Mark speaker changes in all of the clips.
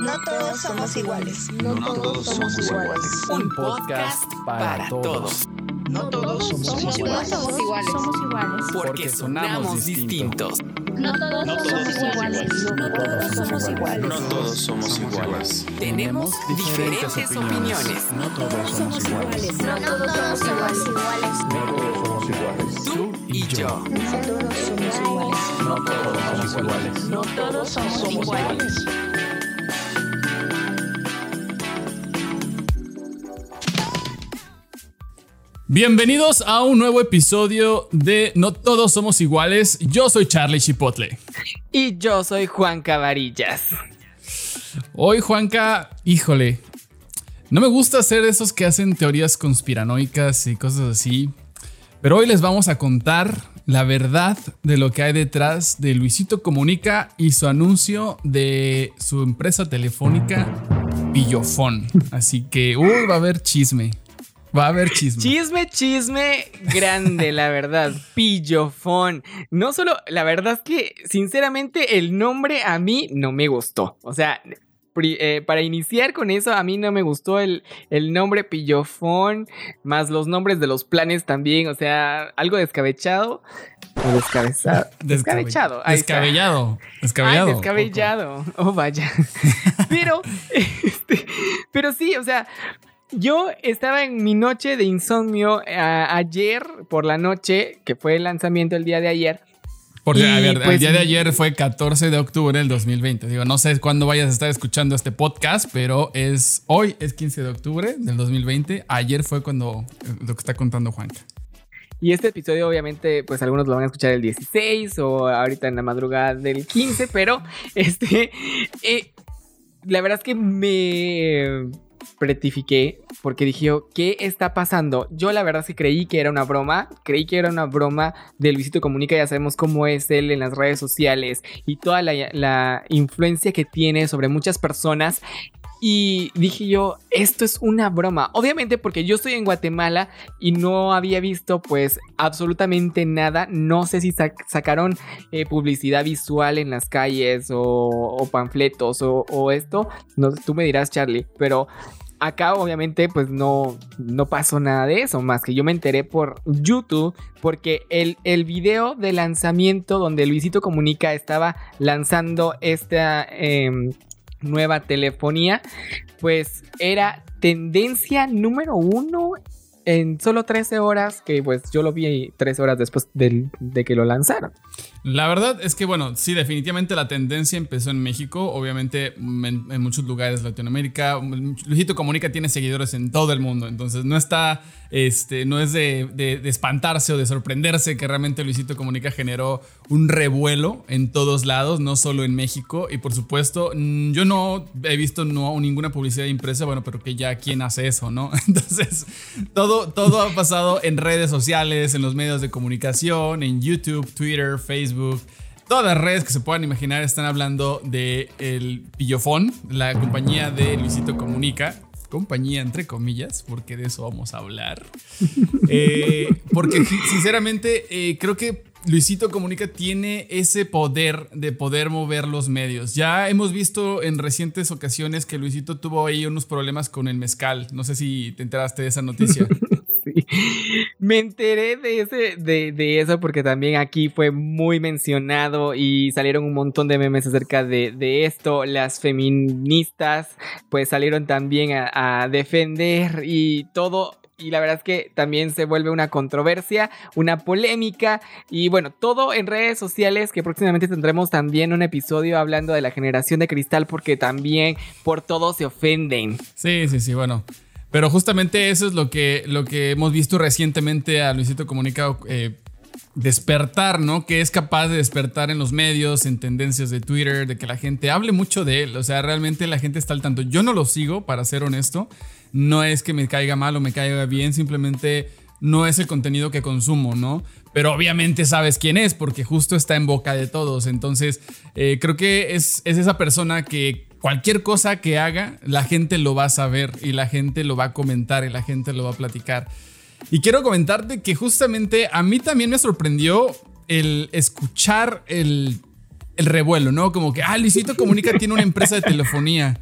Speaker 1: No todos somos iguales.
Speaker 2: No, todos, somos iguales.
Speaker 3: Un podcast para, todos.
Speaker 2: No todos somos iguales.
Speaker 1: Somos iguales.
Speaker 4: Somos iguales.
Speaker 3: Porque sonamos distintos.
Speaker 4: No todos somos iguales.
Speaker 1: No todos somos iguales.
Speaker 2: No todos somos iguales.
Speaker 3: Tenemos diferentes opiniones.
Speaker 2: No todos somos iguales.
Speaker 1: No todos somos iguales.
Speaker 2: No todos somos iguales.
Speaker 3: Tú y yo.
Speaker 1: No todos somos iguales.
Speaker 2: No todos somos iguales.
Speaker 1: No todos somos iguales.
Speaker 5: Bienvenidos a un nuevo episodio de No Todos Somos Iguales. Yo soy Charlie Chipotle.
Speaker 3: Y yo soy Juan Cavarillas.
Speaker 5: Hoy, Juanca, híjole, no me gusta hacer esos que hacen teorías conspiranoicas y cosas así, pero hoy les vamos a contar la verdad de lo que hay detrás de Luisito Comunica y su anuncio de su empresa telefónica Pillofón. Así que, uy, va a haber chisme. Va a haber chisme.
Speaker 3: Chisme, chisme grande, la verdad. Pillofón. No solo, la verdad es que, sinceramente, el nombre a mí no me gustó. O sea, eh, para iniciar con eso, a mí no me gustó el, el nombre Pillofón, más los nombres de los planes también. O sea, algo descabechado. O descabezado. Descabechado.
Speaker 5: Descabellado. Descabellado.
Speaker 3: Ay, descabellado. Oh, vaya. pero, este, pero sí, o sea, yo estaba en mi noche de insomnio a- ayer por la noche, que fue el lanzamiento el día de ayer.
Speaker 5: Porque, a ver, el
Speaker 3: pues,
Speaker 5: día de ayer fue 14 de octubre del 2020. Digo, no sé cuándo vayas a estar escuchando este podcast, pero es hoy es 15 de octubre del 2020. Ayer fue cuando eh, lo que está contando Juanca.
Speaker 3: Y este episodio, obviamente, pues algunos lo van a escuchar el 16 o ahorita en la madrugada del 15, pero este. eh, la verdad es que me pretifiqué porque dije, yo, ¿qué está pasando? Yo la verdad es que creí que era una broma, creí que era una broma de Luisito Comunica, ya sabemos cómo es él en las redes sociales y toda la, influencia que tiene sobre muchas personas. Y dije yo, esto es una broma. Obviamente porque yo estoy en Guatemala y no había visto pues absolutamente nada. No sé si sac- sacaron eh, publicidad visual en las calles o, o panfletos o, o esto. No, tú me dirás Charlie, pero acá obviamente pues no, no pasó nada de eso. Más que yo me enteré por YouTube porque el, el video de lanzamiento donde Luisito Comunica estaba lanzando esta... em, nueva telefonía, pues era tendencia número uno en solo 13 horas, que pues yo lo vi 13 horas después del- de que lo lanzaron.
Speaker 5: La verdad es que, bueno, sí, definitivamente la tendencia empezó en México, obviamente mm, en, muchos lugares de Latinoamérica. Luisito Comunica tiene seguidores en todo el mundo, entonces no está, este, no es de, de- de espantarse o de sorprenderse que realmente Luisito Comunica generó un revuelo en todos lados, no solo en México. Y por supuesto, mm, yo no he visto no, ninguna publicidad impresa, bueno, pero que ya quién hace eso, ¿no? Entonces, todo, todo ha pasado en redes sociales, en los medios de comunicación, en YouTube, Twitter, Facebook. Todas las redes que se puedan imaginar están hablando de el Pillofón, la compañía de Luisito Comunica. Compañía entre comillas, porque de eso vamos a hablar. Eh, porque sinceramente eh, creo que Luisito Comunica tiene ese poder de poder mover los medios. Ya hemos visto en recientes ocasiones que Luisito tuvo ahí unos problemas con el mezcal. No sé si te enteraste de esa noticia.
Speaker 3: Sí. Me enteré de, ese, de, de eso porque también aquí fue muy mencionado y salieron un montón de memes acerca de, de esto. Las feministas pues salieron también a, a defender y todo. Y la verdad es que también se vuelve una controversia, una polémica y bueno, todo en redes sociales que próximamente tendremos también un episodio hablando de la generación de cristal porque también por todo se ofenden.
Speaker 5: Sí, sí, sí, bueno. Pero justamente eso es lo que, lo que hemos visto recientemente a Luisito Comunica eh, despertar, ¿no? Que es capaz de despertar en los medios, en tendencias de Twitter, de que la gente hable mucho de él. O sea, realmente la gente está al tanto. Yo no lo sigo, para ser honesto. No es que me caiga mal o me caiga bien, simplemente no es el contenido que consumo, ¿no? Pero obviamente sabes quién es, porque justo está en boca de todos. Entonces, eh, creo que es, es esa persona que cualquier cosa que haga, la gente lo va a saber y la gente lo va a comentar y la gente lo va a platicar. Y quiero comentarte que justamente a mí también me sorprendió el escuchar el, el revuelo, ¿no? Como que, ah, Luisito Comunica tiene una empresa de telefonía.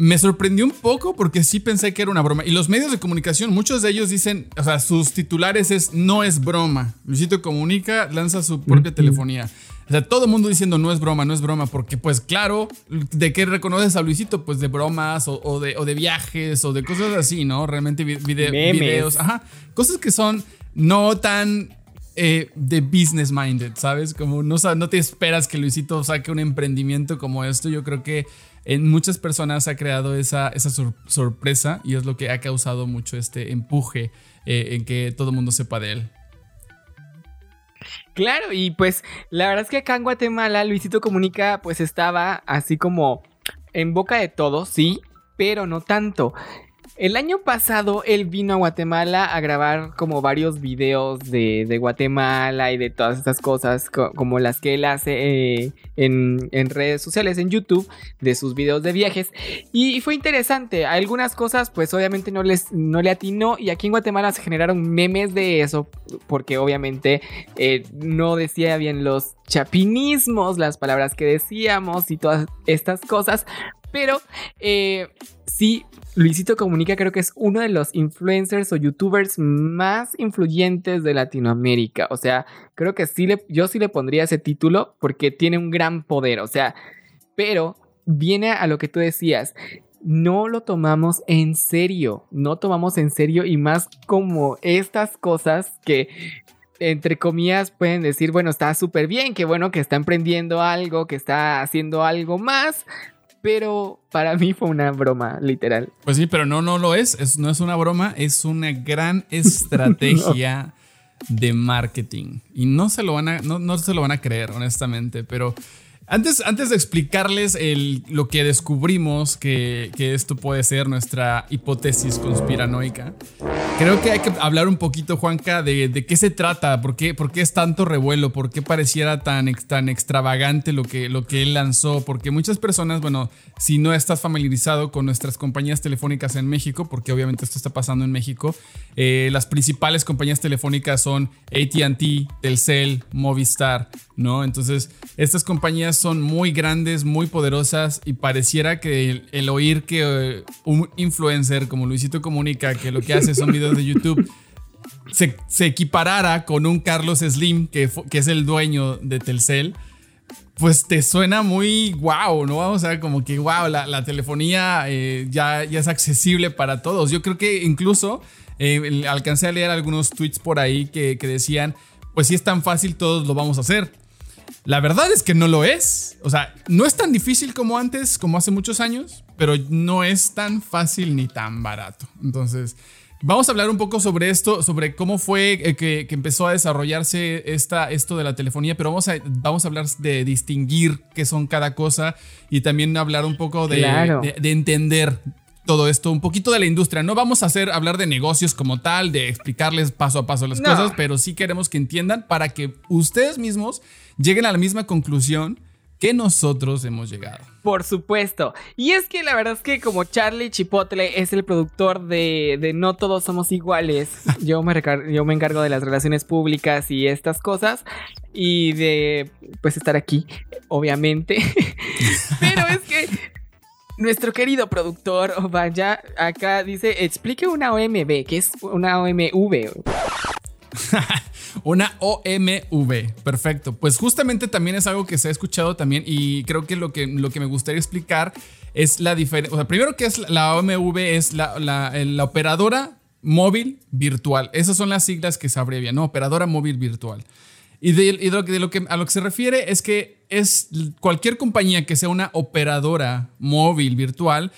Speaker 5: Me sorprendió un poco porque sí pensé que era una broma. Y los medios de comunicación, muchos de ellos dicen, o sea, sus titulares es no es broma. Luisito Comunica lanza su propia telefonía. O sea, todo el mundo diciendo no es broma, no es broma, porque pues claro, ¿de qué reconoces a Luisito? Pues de bromas o, o de, o de viajes o de cosas así, ¿no? Realmente vi- vide-
Speaker 3: Memes.
Speaker 5: videos, ajá, cosas que son no tan eh, de business minded, ¿sabes? Como no, no te esperas que Luisito saque un emprendimiento como esto. Yo creo que en muchas personas ha creado esa, esa sor- sorpresa y es lo que ha causado mucho este empuje eh, en que todo el mundo sepa de él.
Speaker 3: Claro, y pues la verdad es que acá en Guatemala Luisito Comunica pues estaba así como en boca de todos, sí, pero no tanto. El año pasado él vino a Guatemala a grabar como varios videos de, de Guatemala y de todas estas cosas co- como las que él hace eh, en, en redes sociales, en YouTube, de sus videos de viajes. Y, y fue interesante. Algunas cosas pues obviamente no, les, no le atinó y aquí en Guatemala se generaron memes de eso porque obviamente eh, no decía bien los chapinismos, las palabras que decíamos y todas estas cosas. Pero eh, sí, Luisito Comunica creo que es uno de los influencers o youtubers más influyentes de Latinoamérica. O sea, creo que sí le, yo sí le pondría ese título porque tiene un gran poder. O sea, pero viene a lo que tú decías. No lo tomamos en serio, no tomamos en serio y más como estas cosas que entre comillas pueden decir, bueno, está súper bien, que bueno que está emprendiendo algo, que está haciendo algo más, pero para mí fue una broma, literal.
Speaker 5: Pues sí, pero no, no lo es. es no es una broma, es una gran estrategia de marketing. Y no se lo van a, no, no se lo van a creer, honestamente. Pero antes, antes de explicarles el, lo que descubrimos que, que esto puede ser nuestra hipótesis conspiranoica, creo que hay que hablar un poquito, Juanca, de, de qué se trata, por qué, por qué es tanto revuelo, por qué pareciera tan, tan extravagante lo que, lo que él lanzó, porque muchas personas, bueno, si no estás familiarizado con nuestras compañías telefónicas en México, porque obviamente esto está pasando en México, eh, las principales compañías telefónicas son ATT, Telcel, Movistar, ¿no? Entonces, estas compañías son muy grandes, muy poderosas y pareciera que el, oír que eh, un influencer como Luisito Comunica, que lo que hace son videos de YouTube, se, equiparara con un Carlos Slim, que, que es el dueño de Telcel, pues te suena muy wow, ¿no? O sea, como que wow, la, telefonía eh, ya, ya es accesible para todos. Yo creo que incluso eh, alcancé a leer algunos tweets por ahí que, que decían, pues si es tan fácil, todos lo vamos a hacer. La verdad es que no lo es. O sea, no es tan difícil como antes, como hace muchos años, pero no es tan fácil ni tan barato. Entonces, vamos a hablar un poco sobre esto, sobre cómo fue eh, que, que empezó a desarrollarse esta, esto de la telefonía, pero vamos a, vamos a hablar de distinguir qué son cada cosa y también hablar un poco de,
Speaker 3: Claro.
Speaker 5: de- de entender todo esto, un poquito de la industria. No vamos a hacer hablar de negocios como tal, de explicarles paso a paso las
Speaker 3: No.
Speaker 5: cosas, pero sí queremos que entiendan para que ustedes mismos lleguen a la misma conclusión que nosotros hemos llegado.
Speaker 3: Por supuesto. Y es que la verdad es que como Charlie Chipotle es el productor de, de No Todos Somos Iguales, yo me, yo me encargo de las relaciones públicas y estas cosas. Y de pues estar aquí, obviamente. Pero es que nuestro querido productor, oh, vaya, acá dice, explique una OMB, que es una OMV.
Speaker 5: Una OMV, perfecto. Pues justamente también es algo que se ha escuchado también y creo que lo que, lo que me gustaría explicar es la diferencia. O sea, primero que es la OMV es la, la- la operadora móvil virtual. Esas son las siglas que se abrevian, ¿no? Operadora móvil virtual. Y, de, y de lo que, de lo que- a lo que se refiere es que es cualquier compañía que sea una operadora móvil virtual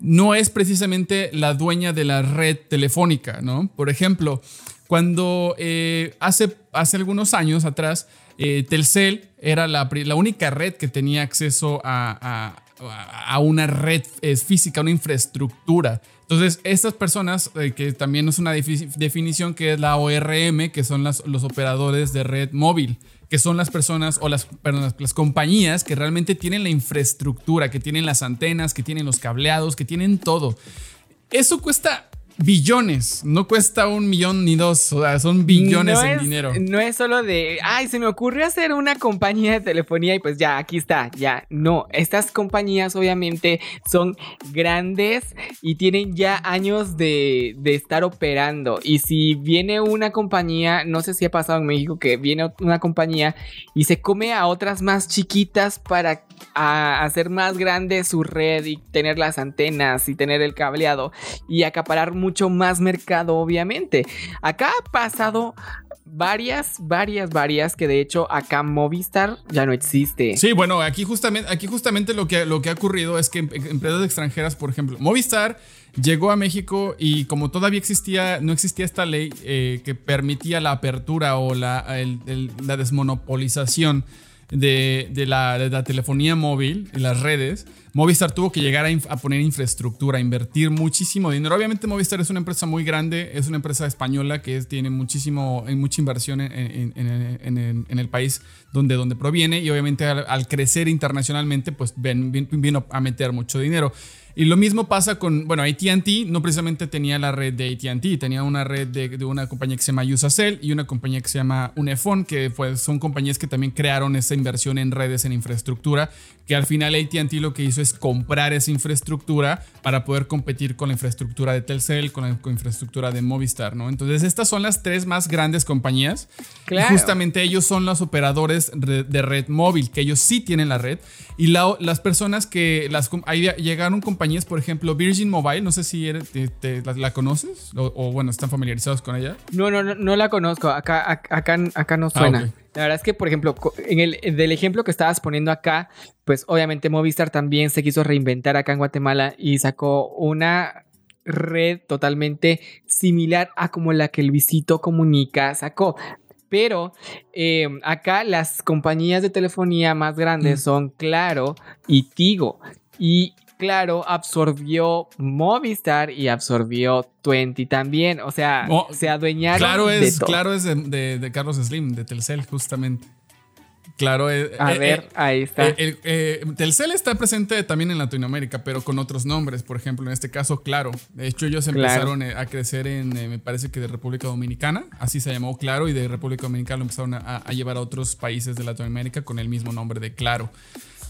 Speaker 5: no es precisamente la dueña de la red telefónica, ¿no? Por ejemplo, cuando eh, hace, hace algunos años atrás, eh, Telcel era la, la única red que tenía acceso a, a- a una red eh, física, una infraestructura. Entonces, estas personas, eh, que también es una defi- definición que es la ORM, que son las- los operadores de red móvil, que son las personas o las- las compañías que realmente tienen la infraestructura, que tienen las antenas, que tienen los cableados, que tienen todo. Eso cuesta billones. No cuesta un millón ni dos. O sea, son billones
Speaker 3: no
Speaker 5: en
Speaker 3: es,
Speaker 5: dinero.
Speaker 3: No es solo de, ay, se me ocurrió hacer una compañía de telefonía y pues ya, aquí está, ya. No, estas compañías obviamente son grandes y tienen ya años de, de estar operando. Y si viene una compañía, no sé si ha pasado en México, que viene una compañía y se come a otras más chiquitas para a hacer más grande su red y tener las antenas y tener el cableado y acaparar mucho más mercado, obviamente. Acá ha pasado varias, varias, varias que de hecho acá Movistar ya no existe.
Speaker 5: Sí, bueno, aquí justamente, aquí justamente lo, que, lo que ha ocurrido es que em- empresas extranjeras, por ejemplo, Movistar llegó a México y como todavía existía, no existía esta ley eh, que permitía la apertura o la, la desmonopolización de, la, telefonía móvil y las redes, Movistar tuvo que llegar a, poner infraestructura, a invertir muchísimo dinero. Obviamente Movistar es una empresa muy grande, es una empresa española que tiene muchísimo, mucha inversión en, el país donde, donde proviene y obviamente al, crecer internacionalmente pues ven- vin- vino a meter mucho dinero. Y lo mismo pasa con, bueno, ATT no precisamente tenía la red de ATT, tenía una red de, de una compañía que se llama Usacell y una compañía que se llama Unifone, que pues, son compañías que también crearon esa inversión en redes, en infraestructura, que al final ATT lo que hizo es comprar esa infraestructura para poder competir con la infraestructura de Telcel, con la con infraestructura de Movistar, ¿no? Entonces estas son las tres más grandes compañías.
Speaker 3: Claro.
Speaker 5: Y justamente ellos son los operadores de, de red móvil, que ellos sí tienen la red. Y la- las personas que las, ahí llegaron compañías, por ejemplo, Virgin Mobile, no sé si eres- te- te- la, la conoces o, o, bueno, están familiarizados con ella.
Speaker 3: No, no, no, no la conozco. Acá, ac- acá, acá no
Speaker 5: Ah,
Speaker 3: suena. La verdad es que, por ejemplo, en el del ejemplo que estabas poniendo acá, pues obviamente Movistar también se quiso reinventar acá en Guatemala y sacó una red totalmente similar a como la que Luisito Comunica sacó. Pero eh, acá las compañías de telefonía más grandes
Speaker 5: Mm.
Speaker 3: son Claro y Tigo. Y Claro absorbió Movistar y absorbió Twenty también. O sea,
Speaker 5: Oh,
Speaker 3: se adueñaron
Speaker 5: Claro
Speaker 3: de
Speaker 5: es,
Speaker 3: todo.
Speaker 5: claro es de, de- de Carlos Slim, de Telcel, justamente. Claro es.
Speaker 3: A
Speaker 5: eh,
Speaker 3: ver,
Speaker 5: eh,
Speaker 3: ahí está.
Speaker 5: Eh, el- eh, Telcel está presente también en Latinoamérica, pero con otros nombres. Por ejemplo, en este caso, Claro. De hecho, ellos
Speaker 3: Claro.
Speaker 5: empezaron eh, a crecer en, eh, me parece que de República Dominicana. Así se llamó Claro. Y de República Dominicana lo empezaron a, a llevar a otros países de Latinoamérica con el mismo nombre de Claro.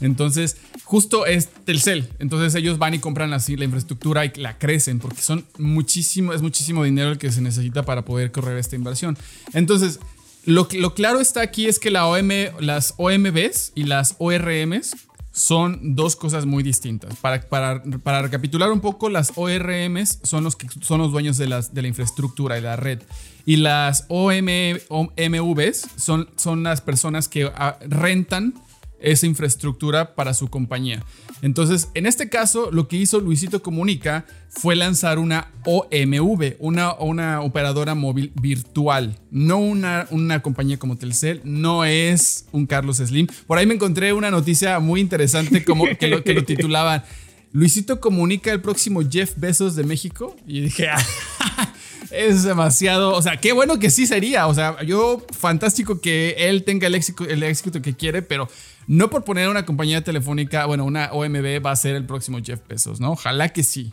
Speaker 5: Entonces, justo es Telcel. Entonces ellos van y compran así la infraestructura y la crecen porque son muchísimo, es muchísimo dinero el que se necesita para poder correr esta inversión. Entonces, lo, lo claro está aquí es que la las OMBs y las ORMs son dos cosas muy distintas. Para, para, para recapitular un poco, las ORMs son los que son los dueños de, las, de la infraestructura y la red. Y las OM, OMVs son, son las personas que ah, rentan esa infraestructura para su compañía. Entonces, en este caso, lo que hizo Luisito Comunica fue lanzar una OMV, una, una operadora móvil virtual, no una, una compañía como Telcel, no es un Carlos Slim. Por ahí me encontré una noticia muy interesante como que lo, que lo titulaban. Luisito comunica el próximo Jeff Bezos de México. Y dije, "Ah, es demasiado. O sea, qué bueno que sí sería. O sea, yo, fantástico que él tenga el éxito, el éxito que quiere, pero no por poner una compañía telefónica, bueno, una OMB va a ser el próximo Jeff Bezos, ¿no? Ojalá que sí.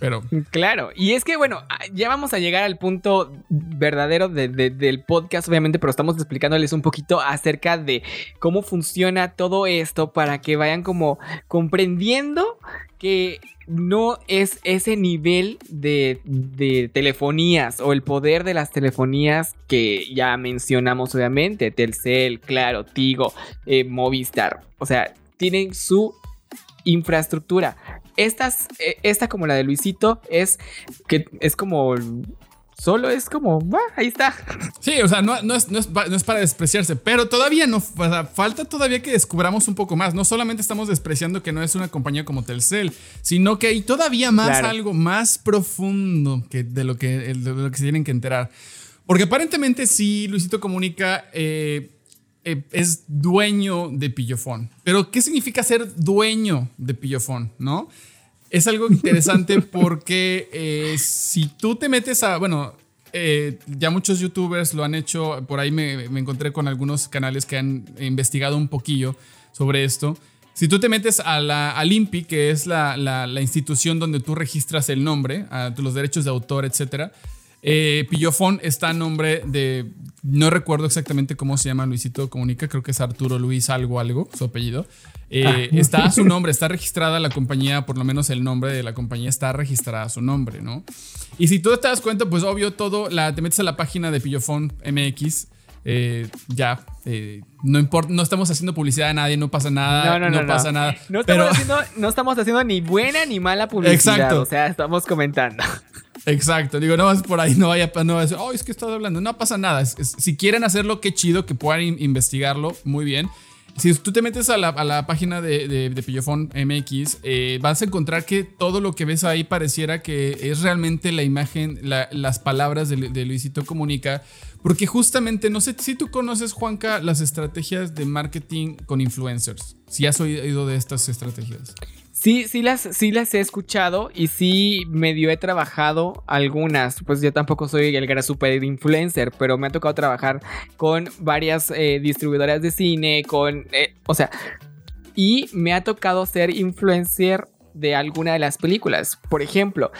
Speaker 5: Pero.
Speaker 3: Claro, y es que bueno, ah, ya vamos a llegar al punto verdadero de- de- del podcast, obviamente, pero estamos explicándoles un poquito acerca de cómo funciona todo esto para que vayan como comprendiendo que no es ese nivel de, de telefonías o el poder de las telefonías que ya mencionamos obviamente, Telcel, Claro, Tigo, eh, Movistar, o sea, tienen su infraestructura. Estas, eh, esta como la de Luisito es que es como solo es como "Ah, ahí está.
Speaker 5: Sí, o sea, no, no es, no es no es para despreciarse, pero todavía no, o sea, falta todavía que descubramos un poco más. No solamente estamos despreciando que no es una compañía como Telcel, sino que hay todavía más
Speaker 3: Claro.
Speaker 5: algo más profundo que de lo que, de lo que se tienen que enterar. Porque aparentemente sí, Luisito Comunica eh, eh, es dueño de Pillofón. Pero, ¿qué significa ser dueño de Pillofón? ¿No? Es algo interesante porque eh, si tú te metes a, bueno, eh, ya muchos youtubers lo han hecho, por ahí me, me encontré con algunos canales que han investigado un poquillo sobre esto. Si tú te metes a la al INPI, que es la, la- la institución donde tú registras el nombre, a los derechos de autor, etcétera, eh, Pillofón está a nombre de. No recuerdo exactamente cómo se llama Luisito Comunica, creo que es Arturo Luis algo, algo, su apellido. Eh, Está a su nombre, está registrada la compañía, por lo menos el nombre de la compañía está registrada a su nombre, ¿no? Y si tú te das cuenta, pues obvio todo, la, te metes a la página de Pillofón MX, eh, ya, eh, no importa, no estamos haciendo publicidad a nadie, no pasa nada, no, pasa nada.
Speaker 3: No estamos,
Speaker 5: pero,
Speaker 3: haciendo, no estamos haciendo ni buena ni mala publicidad.
Speaker 5: Exacto.
Speaker 3: O sea, estamos comentando.
Speaker 5: Exacto, digo, no vas por ahí, no vaya, no vaya oh, es que estás hablando, no pasa nada. Es- es- si quieren hacerlo, qué chido, que puedan in- investigarlo, muy bien. Si tú te metes a la, a la página de, de, de Pillofón MX, eh, vas a encontrar que todo lo que ves ahí pareciera que es realmente la imagen, la- las palabras de, de Luisito Comunica, porque justamente, no sé si tú conoces, Juanca, las estrategias de marketing con influencers, si has oído de estas estrategias.
Speaker 3: Sí, sí las, sí las he escuchado y sí medio he trabajado algunas. Pues yo tampoco soy el gran super influencer, pero me ha tocado trabajar con varias eh, distribuidoras de cine, con, eh, o sea, y me ha tocado ser influencer de alguna de las películas. Por ejemplo,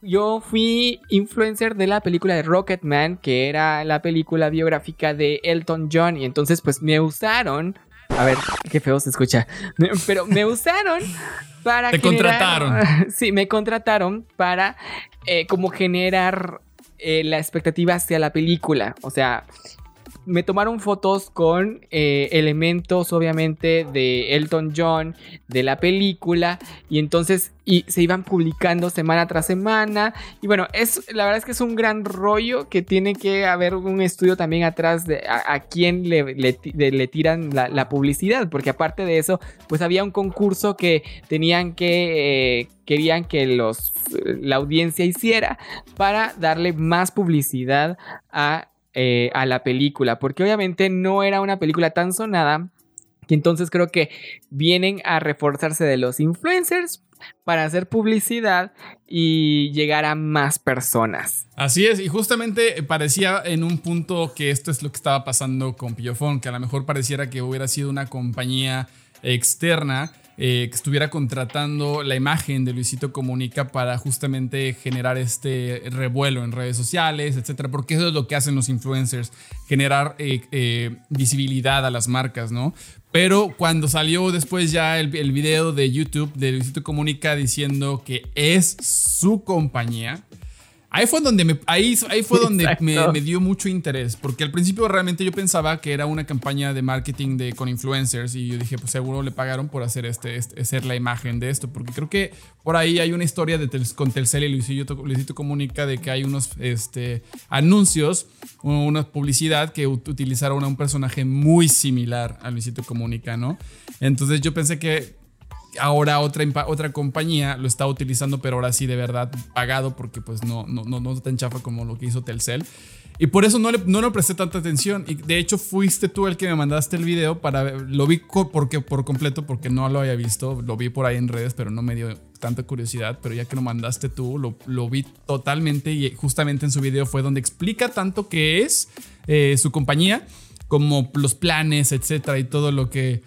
Speaker 3: yo fui influencer de la película de Rocketman, que era la película biográfica de Elton John, y entonces pues me usaron. A ver, qué feo se escucha. Pero me usaron para
Speaker 5: Te
Speaker 3: generar-
Speaker 5: contrataron.
Speaker 3: Sí, me contrataron para eh, como generar eh, la expectativa hacia la película. O sea, me tomaron fotos con eh, elementos, obviamente, de Elton John, de la película, y entonces y se iban publicando semana tras semana. Y bueno, es, la verdad es que es un gran rollo que tiene que haber un estudio también atrás de a, quién le, le tiran la, publicidad, porque aparte de eso, pues había un concurso que tenían que, eh, querían que los, la audiencia hiciera para darle más publicidad a eh, a la película, porque obviamente no era una película tan sonada. Y entonces creo que vienen a reforzarse de los influencers para hacer publicidad y llegar a más personas.
Speaker 5: Así es, y justamente parecía en un punto que esto es lo que estaba pasando con Pillofón, que a lo mejor pareciera que hubiera sido una compañía externa eh, que estuviera contratando la imagen de Luisito Comunica para justamente generar este revuelo en redes sociales, etcétera, porque eso es lo que hacen los influencers, generar eh, eh, visibilidad a las marcas, ¿no? Pero cuando salió después ya el, el video de YouTube de Luisito Comunica diciendo que es su compañía, Ahí fue donde me, ahí, ahí fue donde me, me dio mucho interés, porque al principio realmente yo pensaba que era una campaña de marketing de, con influencers y yo dije, pues seguro le pagaron por hacer, este, este- hacer la imagen de esto, porque creo que por ahí hay una historia de Tel- con Telcel y Luisito, Luisito Comunica de que hay unos este, anuncios, una publicidad que ut- utilizaron a un personaje muy similar a Luisito Comunica, ¿no? Entonces yo pensé que ahora otra, otra compañía lo está utilizando, pero ahora sí de verdad pagado, porque pues no, no, no, no tan chafa como lo que hizo Telcel. Y por eso no le, no le presté tanta atención. Y de hecho fuiste tú el que me mandaste el video para lo vi porque, por completo porque no lo había visto. Lo vi por ahí en redes, pero no me dio tanta curiosidad. Pero ya que lo mandaste tú, lo, lo vi totalmente y justamente en su video fue donde explica tanto qué es eh, su compañía, como los planes, etcétera, y todo lo que...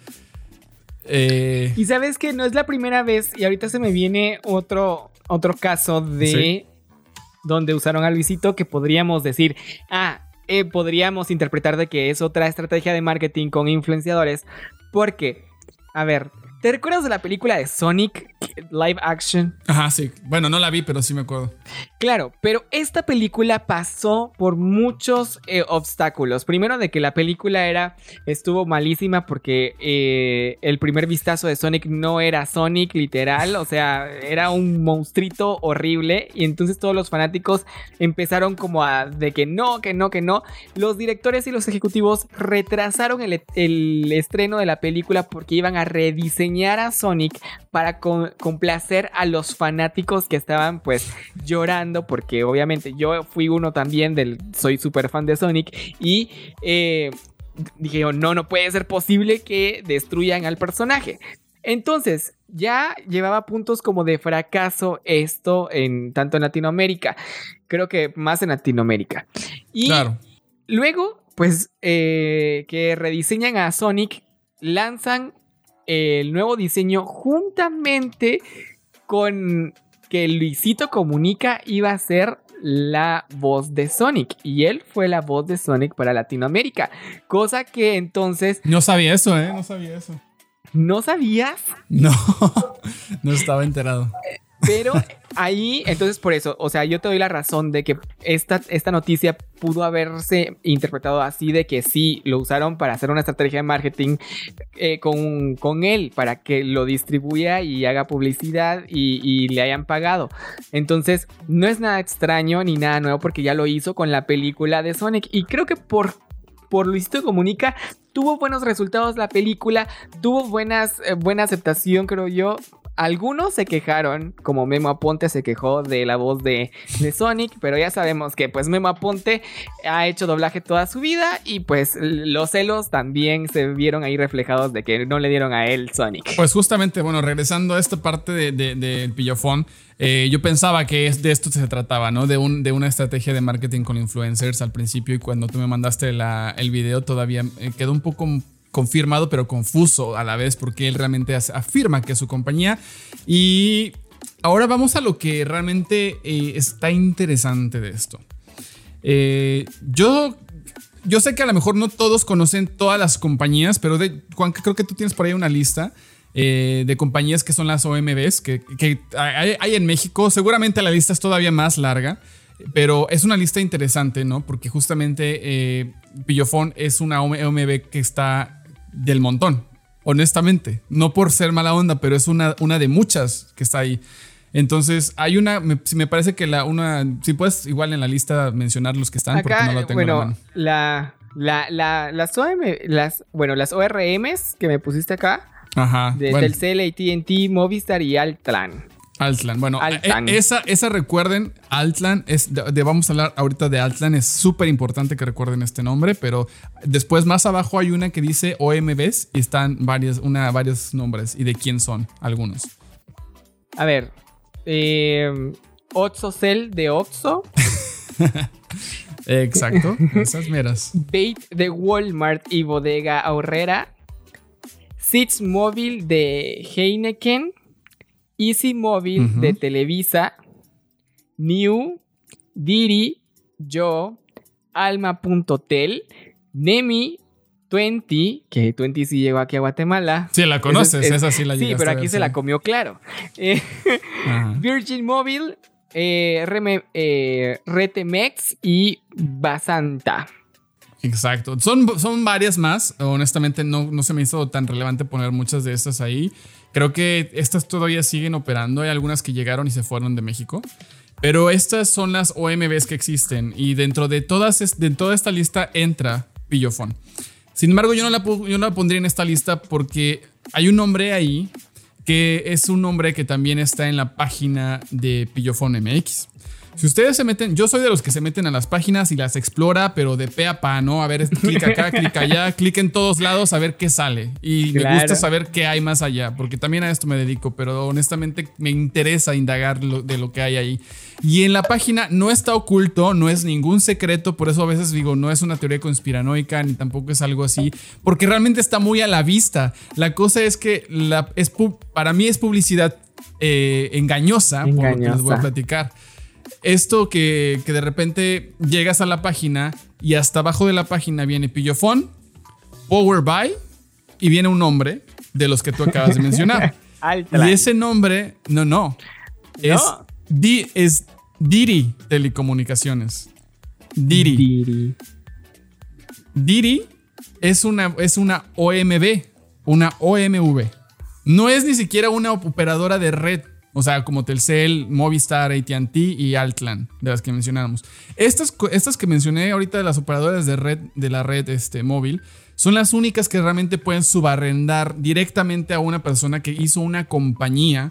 Speaker 5: eh,
Speaker 3: Y sabes que no es la primera vez, y ahorita se me viene otro, otro caso de
Speaker 5: Sí.
Speaker 3: donde usaron a Luisito que podríamos decir, ah, eh, podríamos interpretar de que es otra estrategia de marketing con influenciadores, porque, a ver, ¿te recuerdas de la película de Sonic live action?
Speaker 5: Ajá, sí. Bueno, no la vi, pero sí me acuerdo.
Speaker 3: Claro, pero esta película pasó por muchos eh, obstáculos. Primero de que la película era estuvo malísima porque eh, el primer vistazo de Sonic no era Sonic literal, o sea, era un monstruito horrible y entonces todos los fanáticos empezaron como a de que no, que no, que no. Los directores y los ejecutivos retrasaron el, el estreno de la película porque iban a rediseñar a Sonic para complacer a los fanáticos que estaban pues llorando porque obviamente yo fui uno también del soy súper fan de Sonic y eh, dije yo, no, no puede ser posible que destruyan al personaje. Entonces, ya llevaba puntos como de fracaso esto en tanto en Latinoamérica, creo que más en Latinoamérica. Y
Speaker 5: Claro.
Speaker 3: Luego, pues, eh, que rediseñan a Sonic, lanzan el nuevo diseño juntamente con que Luisito Comunica iba a ser la voz de Sonic y él fue la voz de Sonic para Latinoamérica, cosa que entonces
Speaker 5: No sabía eso, ¿eh? No sabía eso.
Speaker 3: no sabías,
Speaker 5: No, no estaba enterado.
Speaker 3: Pero ahí entonces por eso, o sea, yo te doy la razón de que esta, esta noticia pudo haberse interpretado así de que sí, lo usaron para hacer una estrategia de marketing eh, con, con él, para que lo distribuya y haga publicidad y, y le hayan pagado. Entonces, no es nada extraño ni nada nuevo porque ya lo hizo con la película de Sonic y creo que por... Por Luisito Comunica, tuvo buenos resultados la película, tuvo buenas, eh, buena aceptación, creo yo. Algunos se quejaron, como Memo Aponte se quejó de la voz de, Sonic, pero ya sabemos que pues Memo Aponte ha hecho doblaje toda su vida y pues los celos también se vieron ahí reflejados de que no le dieron a él Sonic.
Speaker 5: Pues justamente, bueno, regresando a esta parte del de, de, pillofón, eh, yo pensaba que de esto se trataba, ¿no? De, un, de una estrategia de marketing con influencers al principio y cuando tú me mandaste el video todavía eh, quedó un poco confirmado pero confuso a la vez porque él realmente afirma que es su compañía y ahora vamos a lo que realmente eh, está interesante de esto. Eh, yo yo sé que a lo mejor no todos conocen todas las compañías, pero de, Juan, creo que tú tienes por ahí una lista eh, de compañías que son las OMBs que, que hay, en México. Seguramente la lista es todavía más larga, pero es una lista interesante, ¿no? Porque justamente eh, es una OMB que está del montón, honestamente. No por ser mala onda, pero es una, una de muchas que está ahí. Entonces, hay una, me, me, parece que la una, si puedes igual en la lista mencionar los que están,
Speaker 3: Acá,
Speaker 5: porque no lo tengo
Speaker 3: bueno,
Speaker 5: en la mano.
Speaker 3: La, la, la, las, OM, las, bueno, las ORMs que me pusiste acá,
Speaker 5: Ajá.
Speaker 3: de,
Speaker 5: bueno.
Speaker 3: Telcel, AT&T, Movistar y Altran.
Speaker 5: Altlan. Bueno,
Speaker 3: Altlan.
Speaker 5: eh, esa, esa recuerden, Altlan, es de, de, vamos a hablar ahorita de Altlan, es súper importante que recuerden este nombre, pero después más abajo hay una que dice OMBs y están varios, una, varios nombres y de quién son algunos.
Speaker 3: A ver, eh, de Oxo.
Speaker 5: Exacto, esas meras.
Speaker 3: Bait de Walmart y Bodega Aurrera. Sits Móvil de Heineken. Easy Móvil uh -huh. de Televisa, New, Diri, Yo, Alma.tel, Nemi, 20, que 20 sí llegó aquí a Guatemala.
Speaker 5: Sí, la conoces, es, es, esa sí la
Speaker 3: Sí, pero aquí se la comió claro. Eh, Virgin Mobile, eh, Reme, eh, Retemex y Basanta.
Speaker 5: Exacto. Son, son varias más. Honestamente, no, no se me hizo tan relevante poner muchas de estas ahí. Creo que estas todavía siguen operando. Hay algunas que llegaron y se fueron de México. Pero estas son las OMBs que existen. Y dentro de, todas, de toda esta lista entra Pillofón. Sin embargo, yo no, la, yo no la pondría en esta lista porque hay un nombre ahí que es un nombre que también está en la página de Pillofón MX. Si ustedes se meten, yo soy de los que se meten a las páginas y las explora, pero de pe a pa, ¿no? A ver, clic acá, clic allá, clic en todos lados a ver qué sale. Y claro. me gusta saber qué hay más allá, porque también a esto me dedico, pero honestamente me interesa indagar lo, de lo que hay ahí. Y en la página no está oculto, no es ningún secreto, por eso a veces digo, no es una teoría conspiranoica, ni tampoco es algo así, porque realmente está muy a la vista. La cosa es que la, es, para mí es publicidad eh, engañosa, engañosa, por lo que les voy a platicar esto que, que, de repente llegas a la página y hasta abajo de la página viene Pillofón, Power By y viene un nombre de los que tú acabas de mencionar. y ese nombre, no, no, es,
Speaker 3: no.
Speaker 5: Di, es Diri Telecomunicaciones. Diri.
Speaker 3: Diri.
Speaker 5: Diri es una, es una OMB, una OMV. No es ni siquiera una operadora de red. O sea, como Telcel, Movistar, ATT y Altlan, de las que mencionábamos. Estas, estas que mencioné ahorita de las operadoras de red, de la red este, móvil, son las únicas que realmente pueden subarrendar directamente a una persona que hizo una compañía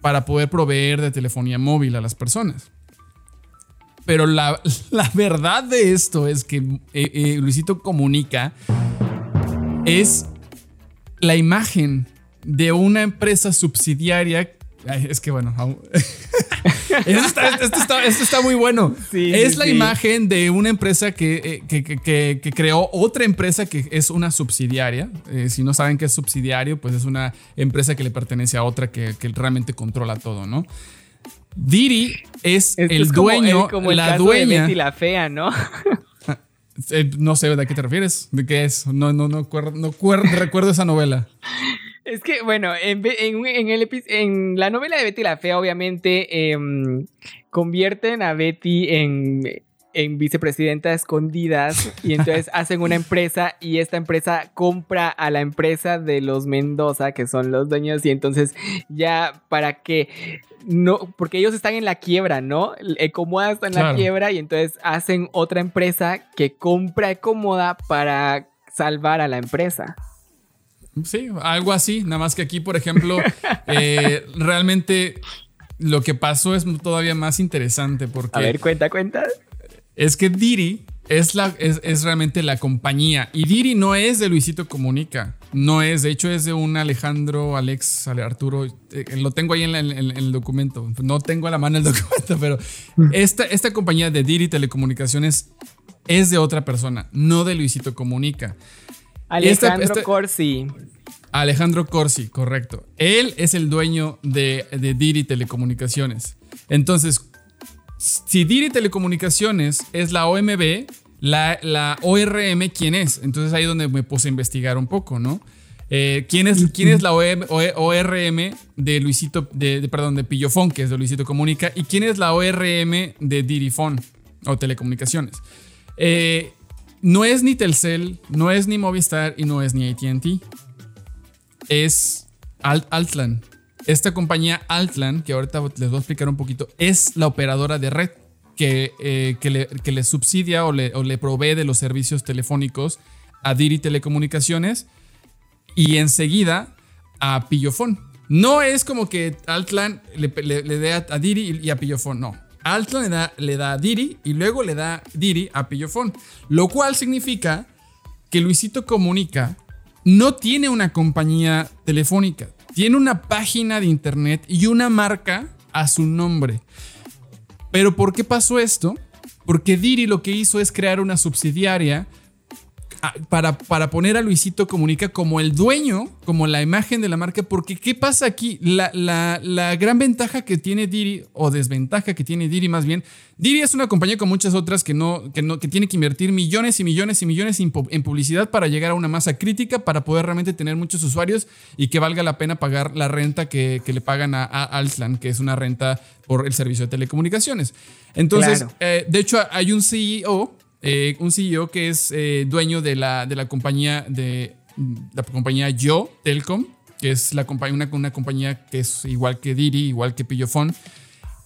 Speaker 5: para poder proveer de telefonía móvil a las personas. Pero la, la verdad de esto es que eh, eh, Luisito Comunica es la imagen de una empresa subsidiaria Ay, es que bueno, Esto está, esto está- esto está muy bueno.
Speaker 3: Sí,
Speaker 5: es
Speaker 3: sí,
Speaker 5: la
Speaker 3: sí.
Speaker 5: imagen de una empresa que, eh, que- que- que- creó otra empresa que es una subsidiaria. Eh, si no saben qué es subsidiario, pues es una empresa que le pertenece a otra que, que realmente controla todo, ¿no? Didi es
Speaker 3: Esto
Speaker 5: el
Speaker 3: es como
Speaker 5: dueño,
Speaker 3: el- como el
Speaker 5: la dueña.
Speaker 3: Betty la fea, ¿no?
Speaker 5: Eh, no sé de qué te refieres. ¿De qué es? No, no, no, no acuer- recuerdo esa novela.
Speaker 3: Es que, bueno, en, en, en el en la novela de Betty la Fea, obviamente, em, convierten a Betty en, en vicepresidenta escondidas y entonces hacen una empresa y esta empresa compra a la empresa de los Mendoza, que son los dueños, y entonces ya para que no, porque ellos están en la quiebra, ¿no? Ecomoda está en la quiebra y entonces hacen otra empresa que compra Ecomoda para salvar a la empresa.
Speaker 5: Sí, algo así. Nada más que aquí, por ejemplo, eh, realmente lo que pasó es todavía más interesante porque
Speaker 3: A ver, cuenta, cuenta.
Speaker 5: es que Diri es, la, es, es realmente la compañía. Y Diri no es de Luisito Comunica. No es, de hecho, es de un Alejandro, Alex, Ale- Arturo. eh, lo tengo ahí en, la- en- en el documento. No tengo a la mano el documento, pero esta, esta compañía de Diri Telecomunicaciones es de otra persona, no de Luisito Comunica.
Speaker 3: Alejandro
Speaker 5: esta-
Speaker 3: Corsi.
Speaker 5: Alejandro Corsi, correcto. Él es el dueño de, de Diri Telecomunicaciones. Entonces, si Diri Telecomunicaciones es la OMB, la, la ORM, ¿quién es? Entonces ahí es donde me puse a investigar un poco, ¿no? Eh, ¿quién, es, ¿Quién es la OM O- ORM de Luisito, de, de- perdón, de Pillofón, que es de Luisito Comunica? ¿Y quién es la ORM de Dirifón o Telecomunicaciones? Eh, no es ni Telcel, no es ni Movistar y no es ni ATT es Alt- Altlan. Esta compañía Altlan, que ahorita les voy a explicar un poquito, es la operadora de red que, eh, que, le, subsidia o le, provee de los servicios telefónicos a Diri Telecomunicaciones y enseguida a Pillofón. No es como que Altlan le, le- dé a, a Diri y a Pillofón, no. Altlan le da, le da a Diri y luego le da Diri a Pillofón. Lo cual significa que Luisito Comunica no tiene una compañía telefónica, tiene una página de internet y una marca a su nombre. Pero ¿por qué pasó esto? Porque Diri lo que hizo es crear una subsidiaria para, para poner a Luisito Comunica como el dueño, como la imagen de la marca, porque ¿qué pasa aquí? La, la- la gran ventaja que tiene Diri, o desventaja que tiene Diri más bien, Diri es una compañía con muchas otras que, no, que, no, que tiene que invertir millones y millones y millones en, pu- en publicidad para llegar a una masa crítica, para poder realmente tener muchos usuarios y que valga la pena pagar la renta que, que le pagan a, a que es una renta por el servicio de telecomunicaciones. Entonces,
Speaker 3: Claro.
Speaker 5: eh, de hecho, hay un CEO, eh, un CEO que es eh, dueño de la, de la compañía de la compañía Yo Telcom, que es la compañía, una, una compañía que es igual que Diri, igual que Pillofón.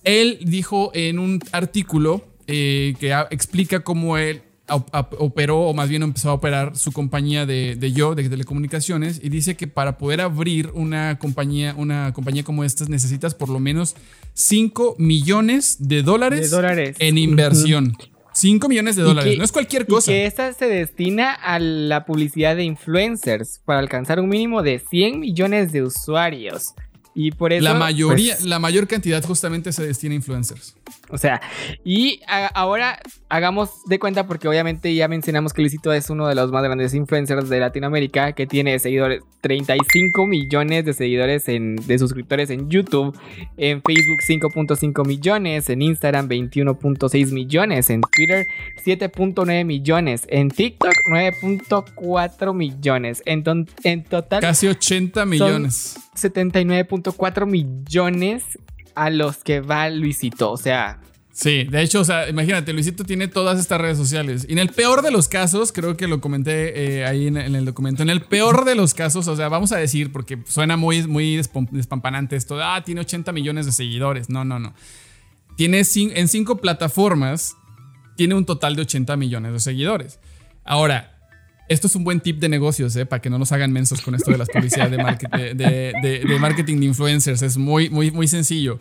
Speaker 5: Él dijo en un artículo eh, que a- explica cómo él op- op- operó, o más bien empezó a operar su compañía de, de Yo, de telecomunicaciones, y dice que para poder abrir una compañía, una compañía como esta necesitas por lo menos 5 millones de dólares,
Speaker 3: De dólares.
Speaker 5: en inversión. 5 millones de
Speaker 3: Y
Speaker 5: dólares,
Speaker 3: que-
Speaker 5: no es cualquier
Speaker 3: Y
Speaker 5: cosa.
Speaker 3: que esta se destina a la publicidad de influencers para alcanzar un mínimo de 100 millones de usuarios. Y por eso.
Speaker 5: la mayoría,
Speaker 3: pues,
Speaker 5: la mayor cantidad justamente se destina a influencers.
Speaker 3: O sea, y a- ahora hagamos de cuenta, porque obviamente ya mencionamos que Luisito es uno de los más grandes influencers de Latinoamérica, que tiene seguidores, 35 millones de seguidores en, de suscriptores en YouTube, en Facebook 5.5 millones, en Instagram 21.6 millones, en Twitter 7.9 millones, en TikTok 9.4 millones, en, en total
Speaker 5: Casi 80 millones.
Speaker 3: 79.4 millones a los que va Luisito. O sea,
Speaker 5: Sí, de hecho, o sea, imagínate, Luisito tiene todas estas redes sociales. Y en el peor de los casos, creo que lo comenté eh, ahí en, el documento, en el peor de los casos, o sea, vamos a decir, porque suena muy, muy despampanante esto, ah, tiene 80 millones de seguidores. No, no, no. Tiene en cinco plataformas, tiene un total de 80 millones de seguidores. Ahora, esto es un buen tip de negocios, ¿eh? Para que no nos hagan mensos con esto de las publicidades de, market- de, de- de- de marketing de influencers. Es muy, muy, muy sencillo.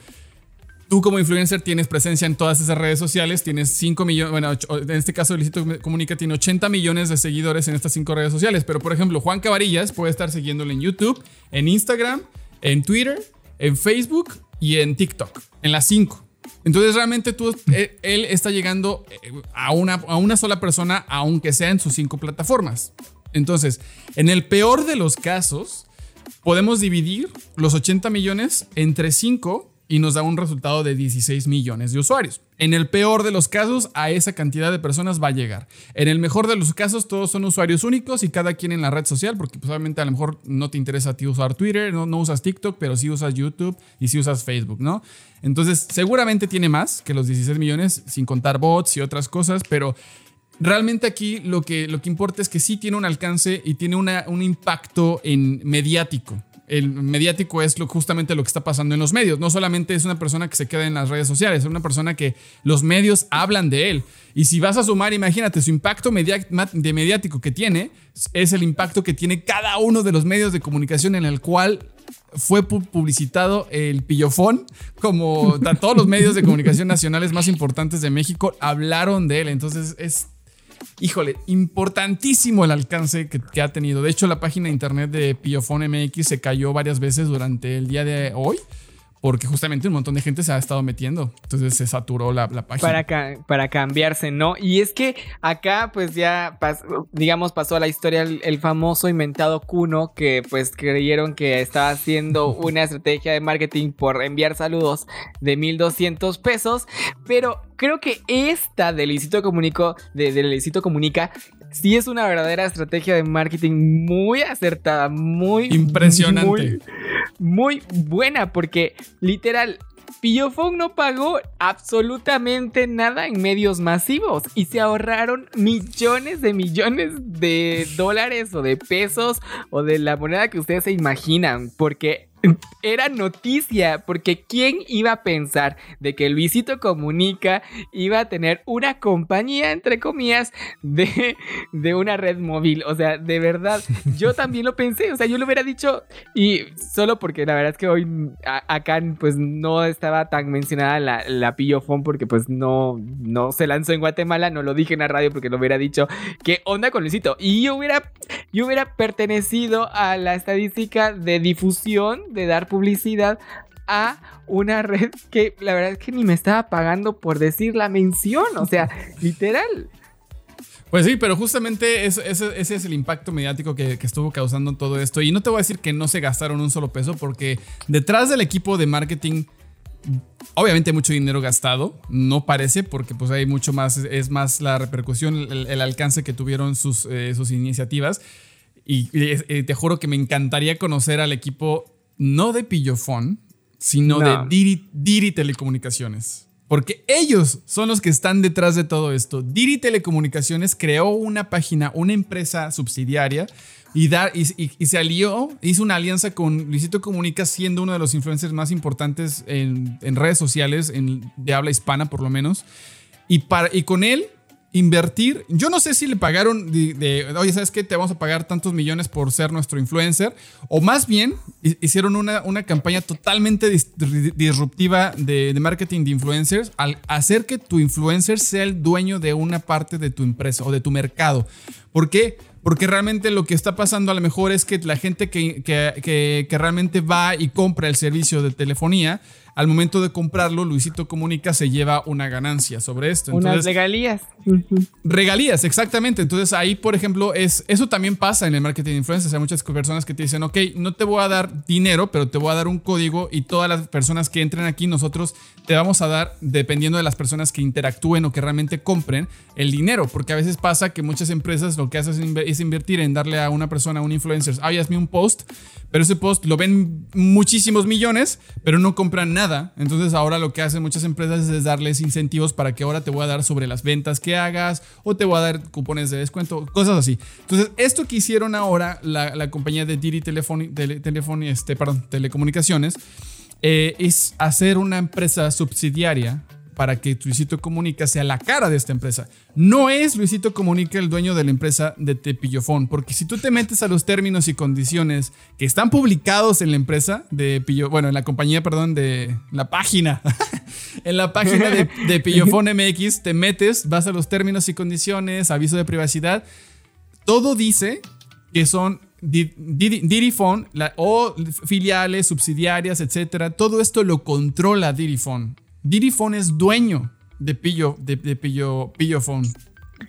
Speaker 5: Tú como influencer tienes presencia en todas esas redes sociales, tienes 5 millones, bueno, en este caso Luisito Comunica tiene 80 millones de seguidores en estas cinco redes sociales, pero por ejemplo Juan Cavarillas puede estar siguiéndole en YouTube, en Instagram, en Twitter, en Facebook y en TikTok, en las cinco. Entonces realmente tú, él, él está llegando eh, a una, a una sola persona, aunque sea en sus cinco plataformas. Entonces, en el peor de los casos, podemos dividir los 80 millones entre 5 y nos da un resultado de 16 millones de usuarios. En el peor de los casos, a esa cantidad de personas va a llegar. En el mejor de los casos, todos son usuarios únicos y cada quien en la red social, porque pues, obviamente a lo mejor no te interesa a ti usar Twitter, no, no usas TikTok, pero sí usas YouTube y sí usas Facebook, ¿no? Entonces, seguramente tiene más que los 16 millones, sin contar bots y otras cosas, pero realmente aquí lo que, lo que importa es que sí tiene un alcance y tiene un impacto en mediático. El mediático es lo, justamente lo que está pasando en los medios. No solamente es una persona que se queda en las redes sociales, es una persona que los medios hablan de él. Y si vas a sumar, imagínate, su impacto mediático que tiene es el impacto que tiene cada uno de los medios de comunicación en el cual fue pu- publicitado el pillofón, como todos los medios de comunicación nacionales más importantes de México hablaron de él. Entonces es, híjole, importantísimo el alcance que, que ha tenido. De hecho, la página de internet de Pillofón MX se cayó varias veces durante el día de hoy. Porque justamente un montón de gente se ha estado metiendo. Entonces se saturó la, la página.
Speaker 3: para, ca- para cambiarse, ¿no? Y es que acá pues ya, pas- digamos, pasó a la historia el, el famoso inventado Kuno que pues creyeron que estaba haciendo una estrategia de marketing por enviar saludos de 1200 pesos, pero creo que esta de Luisito Comunico, de, Comunica, sí es una verdadera estrategia de marketing muy acertada, muy...
Speaker 5: Impresionante.
Speaker 3: muy- muy buena porque literal Pillofón no pagó absolutamente nada en medios masivos y se ahorraron millones de millones de dólares o de pesos o de la moneda que ustedes se imaginan porque era noticia porque quién iba a pensar de que Luisito Comunica iba a tener una compañía entre comillas de, de una red móvil o sea de verdad yo también lo pensé o sea yo lo hubiera dicho y solo porque la verdad es que hoy a- acá pues no estaba tan mencionada la, la pillofón porque pues no, no se lanzó en Guatemala, no lo dije en la radio porque lo hubiera dicho, ¿qué onda con Luisito? Y yo hubiera, yo hubiera pertenecido a la estadística de difusión, de dar publicidad a una red que la verdad es que ni me estaba pagando por decir la mención, o sea, literal.
Speaker 5: Pues sí, pero justamente es- ese, ese es el impacto mediático que, que estuvo causando todo esto. Y no te voy a decir que no se gastaron un solo peso, porque detrás del equipo de marketing, obviamente hay mucho dinero gastado. No parece, porque pues hay mucho más, es más la repercusión, el, el alcance que tuvieron sus, eh, sus iniciativas. Y eh, te juro que me encantaría conocer al equipo, no de Pillofón, sino
Speaker 3: No.
Speaker 5: de Diri, Diri Telecomunicaciones. Porque ellos son los que están detrás de todo esto. Diri Telecomunicaciones creó una página, una empresa subsidiaria y, y- y se alió, hizo una alianza con Luisito Comunica, siendo uno de los influencers más importantes en, en redes sociales, en, de habla hispana por lo menos. Y, para, y con él invertir, yo no sé si le pagaron de, oye, ¿sabes qué? Te vamos a pagar tantos millones por ser nuestro influencer. O más bien, hi- hicieron una, una campaña totalmente dis- disruptiva de, marketing de influencers al hacer que tu influencer sea el dueño de una parte de tu empresa o de tu mercado. ¿Por qué? Porque realmente lo que está pasando a lo mejor es que la gente que- que- que realmente va y compra el servicio de telefonía, al momento de comprarlo, Luisito Comunica se lleva una ganancia sobre esto.
Speaker 3: Unas regalías.
Speaker 5: Regalías, exactamente. Entonces ahí, por ejemplo, es eso también pasa en el marketing de influencers. Hay muchas personas que te dicen, ok, no te voy a dar dinero, pero te voy a dar un código y todas las personas que entren aquí, nosotros te vamos a dar, dependiendo de las personas que interactúen o que realmente compren, el dinero. Porque a veces pasa que muchas empresas lo que hacen es inve- es invertir en darle a una persona, a un influencer, ay, hazme un post, pero ese post lo ven muchísimos millones, pero no compran nada. Entonces ahora lo que hacen muchas empresas es darles incentivos para que ahora te voy a dar sobre las ventas que hagas o te voy a dar cupones de descuento, cosas así. Entonces esto que hicieron ahora la, compañía de Tele- Telefoni- este, perdón, Telecomunicaciones eh, es hacer una empresa subsidiaria para que Luisito Comunica sea la cara de esta empresa. No es Luisito Comunica el dueño de la empresa de Tepillofón, porque si tú te metes a los términos y condiciones que están publicados en la empresa de Pillo, bueno, en la compañía, perdón, de la página, en la página de, de Pillofón MX, te metes, vas a los términos y condiciones, aviso de privacidad, todo dice que son Di- Didi, Didi Phone, la- o filiales, subsidiarias, etcétera, todo esto lo controla Didi Phone. Didi Phone es dueño de Pillo, de, de Pillo, Pillophone.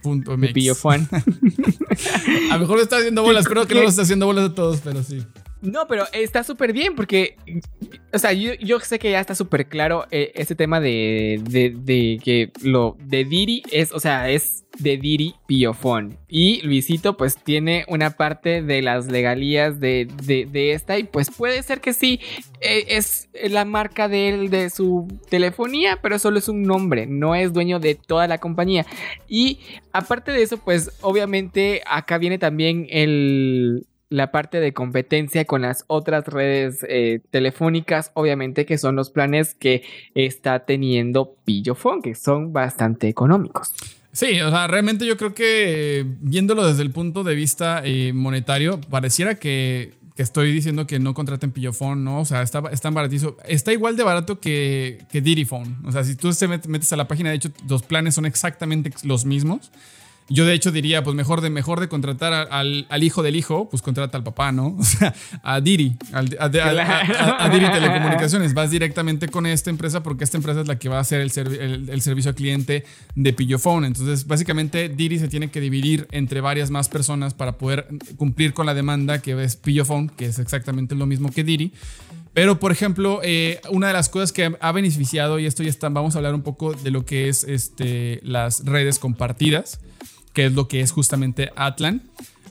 Speaker 5: punto
Speaker 3: De
Speaker 5: MX.
Speaker 3: pillo Juan.
Speaker 5: A lo mejor le está haciendo bolas, espero que no lo esté haciendo bolas a todos, pero sí.
Speaker 3: No, pero está súper bien porque, o sea, yo, sé que ya está súper claro eh, este tema de, de, que lo de Diri es, o sea, es de Diri Pillofón. Y Luisito pues tiene una parte de las legalías de, de, esta y pues puede ser que sí, eh, es la marca de él, de su telefonía, pero solo es un nombre, no es dueño de toda la compañía. Y aparte de eso, pues obviamente acá viene también el la parte de competencia con las otras redes eh, telefónicas, obviamente que son los planes que está teniendo Pillofón, que son bastante económicos.
Speaker 5: Sí, o sea, realmente yo creo que viéndolo desde el punto de vista eh, monetario, pareciera que, que estoy diciendo que no contraten Pillofón, ¿no? O sea, está, está baratísimo. Está igual de barato que, que Diddy Phone. O sea, si tú te met- metes a la página, de hecho, los planes son exactamente los mismos. Yo de hecho diría, pues mejor de, mejor de contratar a- al, al hijo del hijo, pues contrata al papá, ¿no? O sea, a Diri, al- a, a- Diri Telecomunicaciones. Vas directamente con esta empresa porque esta empresa es la que va a hacer el, servi- el- el servicio al cliente de Pillofone. Entonces, básicamente, Diri se tiene que dividir entre varias más personas para poder cumplir con la demanda que es Pillofone, que es exactamente lo mismo que Diri. Pero, por ejemplo, eh, una de las cosas que ha beneficiado, y esto ya está, vamos a hablar un poco de lo que es este, las redes compartidas, que es lo que es justamente Atlan.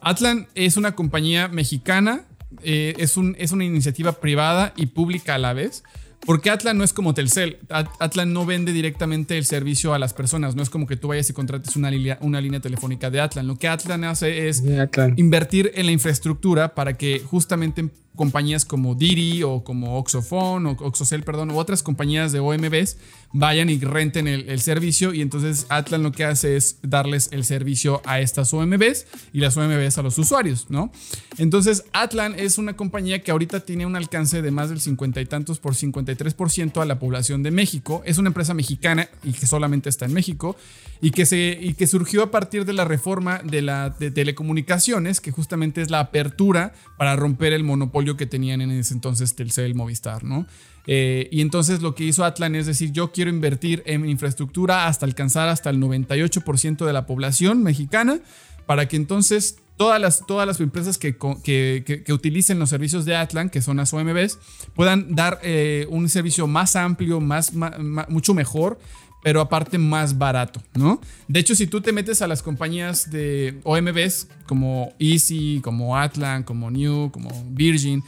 Speaker 5: Atlan es una compañía mexicana, eh, es, un, es una iniciativa privada y pública a la vez. Porque Atlan no es como Telcel. At- Atlan no vende directamente el servicio a las personas. No es como que tú vayas y contrates una línea, una línea telefónica de Atlan. Lo que Atlan hace es invertir en la infraestructura para que justamente compañías como Diri o como Oxofone o Oxocel, perdón, u otras compañías de OMBs vayan y renten el, servicio y entonces Atlan lo que hace es darles el servicio a estas OMBs y las OMBs a los usuarios, ¿no? Entonces Atlan es una compañía que ahorita tiene un alcance de más del 50 y tantos por 53% a la población de México. Es una empresa mexicana y que solamente está en México y que, se, y que surgió a partir de la reforma de la de telecomunicaciones, que justamente es la apertura para romper el monopolio que tenían en ese entonces Telcel, Movistar, ¿no? Eh, y entonces lo que hizo Atlan es decir, yo quiero invertir en infraestructura hasta alcanzar hasta el 98% de la población mexicana para que entonces todas las, todas las empresas que, que, utilicen los servicios de Atlan, que son las OMBs, puedan dar eh, un servicio más amplio, más, mucho mejor, pero aparte más barato, ¿no? De hecho, si tú te metes a las compañías de OMBs como Easy, como Atlan, como New, como Virgin,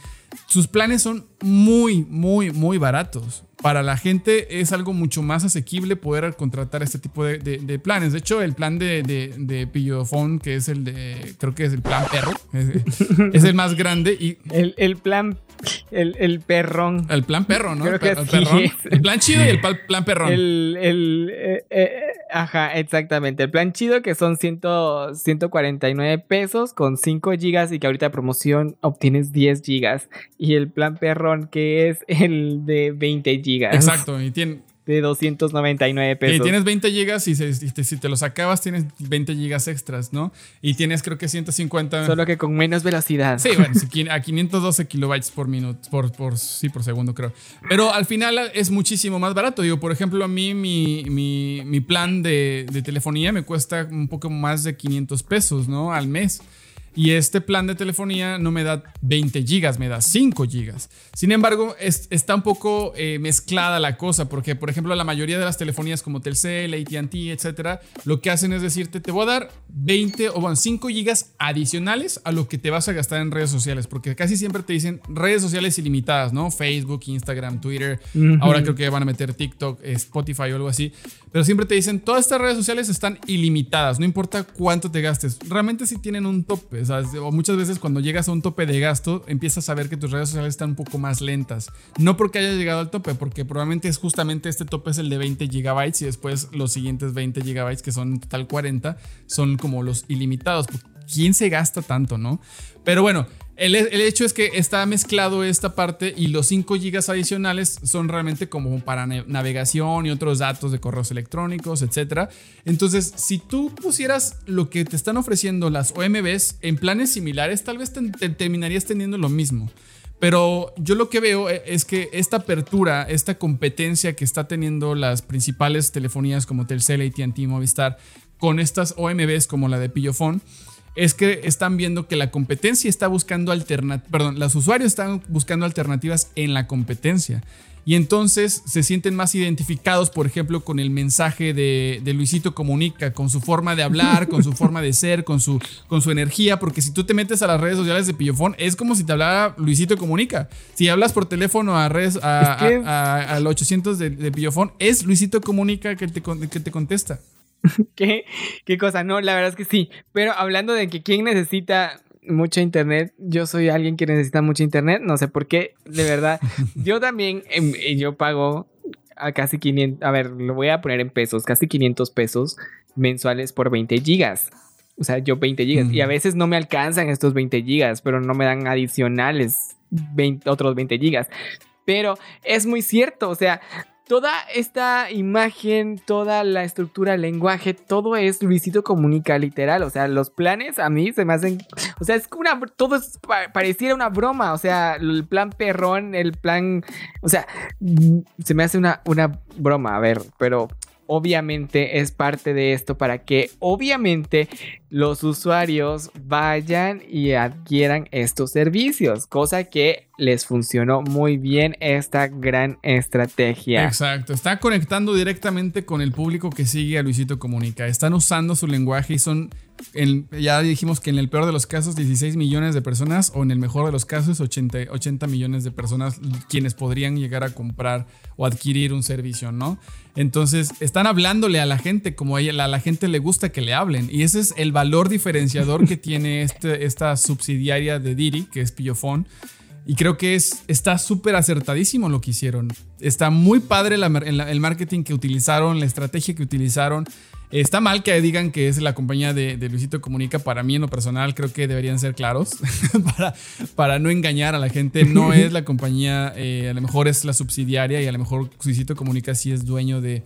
Speaker 5: sus planes son muy, muy, muy baratos. Para la gente es algo mucho más asequible poder contratar este tipo de, de- de planes. De hecho, el plan de, de, de Pillofón, que es el de, creo que es el plan perro, es, es el más grande y
Speaker 3: El, el plan, el, el perrón.
Speaker 5: el plan perro, ¿no?
Speaker 3: Creo
Speaker 5: el,
Speaker 3: que
Speaker 5: el perrón. El plan chido y el plan perrón.
Speaker 3: El, el, eh, eh, ajá, exactamente. El plan chido que son 100, 149 pesos con 5 gigas y que ahorita de promoción obtienes 10 gigas. Y el plan perrón que es el de 20 gigas.
Speaker 5: Exacto, y tiene,
Speaker 3: De 299
Speaker 5: Y
Speaker 3: pesos.
Speaker 5: tienes 20 gigas y, se- y te- si te los acabas tienes 20 gigas extras, ¿no? Y tienes creo que 150...
Speaker 3: Solo que con menos velocidad.
Speaker 5: Sí, bueno, a 512 kilobytes por minuto, por, por, sí, por segundo creo. Pero al final es muchísimo más barato. Digo, por ejemplo, a mí mi, mi, mi plan de, de telefonía me cuesta un poco más de 500 pesos, ¿no? Al mes. Y este plan de telefonía no me da 20 gigas, me da 5 gigas. Sin embargo, es- está un poco eh, mezclada la cosa, porque, por ejemplo, la mayoría de las telefonías como Telcel, ATT, etcétera, lo que hacen es decirte, te voy a dar 20 o bueno, 5 gigas adicionales a lo que te vas a gastar en redes sociales, porque casi siempre te dicen redes sociales ilimitadas, ¿no? Facebook, Instagram, Twitter. Ahora creo que van a meter TikTok, eh, Spotify o algo así. Pero siempre te dicen, todas estas redes sociales están ilimitadas, no importa cuánto te gastes. Realmente sí tienen un tope, O muchas veces cuando llegas a un tope de gasto, empiezas a ver que tus redes sociales están un poco más lentas. No porque hayas llegado al tope, porque probablemente es justamente este tope es el de 20 gigabytes y después los siguientes 20 gigabytes, que son en total 40, son como los ilimitados. ¿Quién se gasta tanto, no? Pero bueno, El, hecho es que está mezclado esta parte y los 5 gigas adicionales son realmente como para na- navegación y otros datos de correos electrónicos, etc. Entonces, si tú pusieras lo que te están ofreciendo las OMBs en planes similares, tal vez te terminarías teniendo lo mismo. Pero yo lo que veo eh, es que esta apertura, esta competencia que está teniendo las principales telefonías como Telcel, AT&T, Movistar, con estas OMBs como la de Pillofón, es que están viendo que la competencia está buscando alternativas, perdón, los usuarios están buscando alternativas en la competencia. Y entonces se sienten más identificados, por ejemplo, con el mensaje de, de Luisito Comunica, con su forma de hablar, con su forma de ser, con su, con su energía, porque si tú te metes a las redes sociales de Pillofón, es como si te hablara Luisito Comunica. Si hablas por teléfono a redes, a,
Speaker 3: Es que-
Speaker 5: a- a- al 800 de, de Pillofón, es Luisito Comunica que te, que te contesta.
Speaker 3: ¿Qué, ¿Qué cosa? No, la verdad es que sí. Pero hablando de que quién necesita mucho internet, yo soy alguien que necesita mucho internet, no sé por qué, de verdad. Yo también, em, eh, yo pago a casi 500, a ver, lo voy a poner en pesos, casi 500 pesos mensuales por 20 gigas. O sea, yo 20 gigas. Y a veces no me alcanzan estos 20 gigas, pero no me dan adicionales 20 otros 20 gigas. Pero es muy cierto, o sea, toda esta imagen, toda la estructura, el lenguaje, todo es Luisito Comunica, literal. O sea, los planes a mí se me hacen. O sea, es una. Todo es, pa- pareciera una broma. O sea, el plan perrón, el plan. O sea, se me hace una, una broma. A ver, pero. Obviamente es parte de esto para que obviamente los usuarios vayan y adquieran estos servicios, cosa que les funcionó muy bien esta gran estrategia.
Speaker 5: Exacto, está conectando directamente con el público que sigue a Luisito Comunica. Están usando su lenguaje y son, ya dijimos que en el peor de los casos 16 millones de personas o en el mejor de los casos 80, 80 millones de personas quienes podrían llegar a comprar o adquirir un servicio, ¿no? Entonces están hablándole a la gente como a, ella- a la gente le gusta que le hablen y ese es el valor diferenciador que tiene este, esta subsidiaria de Diri, que es Pillofón. Y creo que es, está súper acertadísimo lo que hicieron. Está muy padre la el marketing que utilizaron, la estrategia que utilizaron. Está mal que digan que es la compañía de, de Luisito Comunica. Para mí, en lo personal, creo que deberían ser claros para, para no engañar a la gente. No es la compañía, eh, a lo mejor es la subsidiaria y a lo mejor Luisito Comunica sí es dueño de,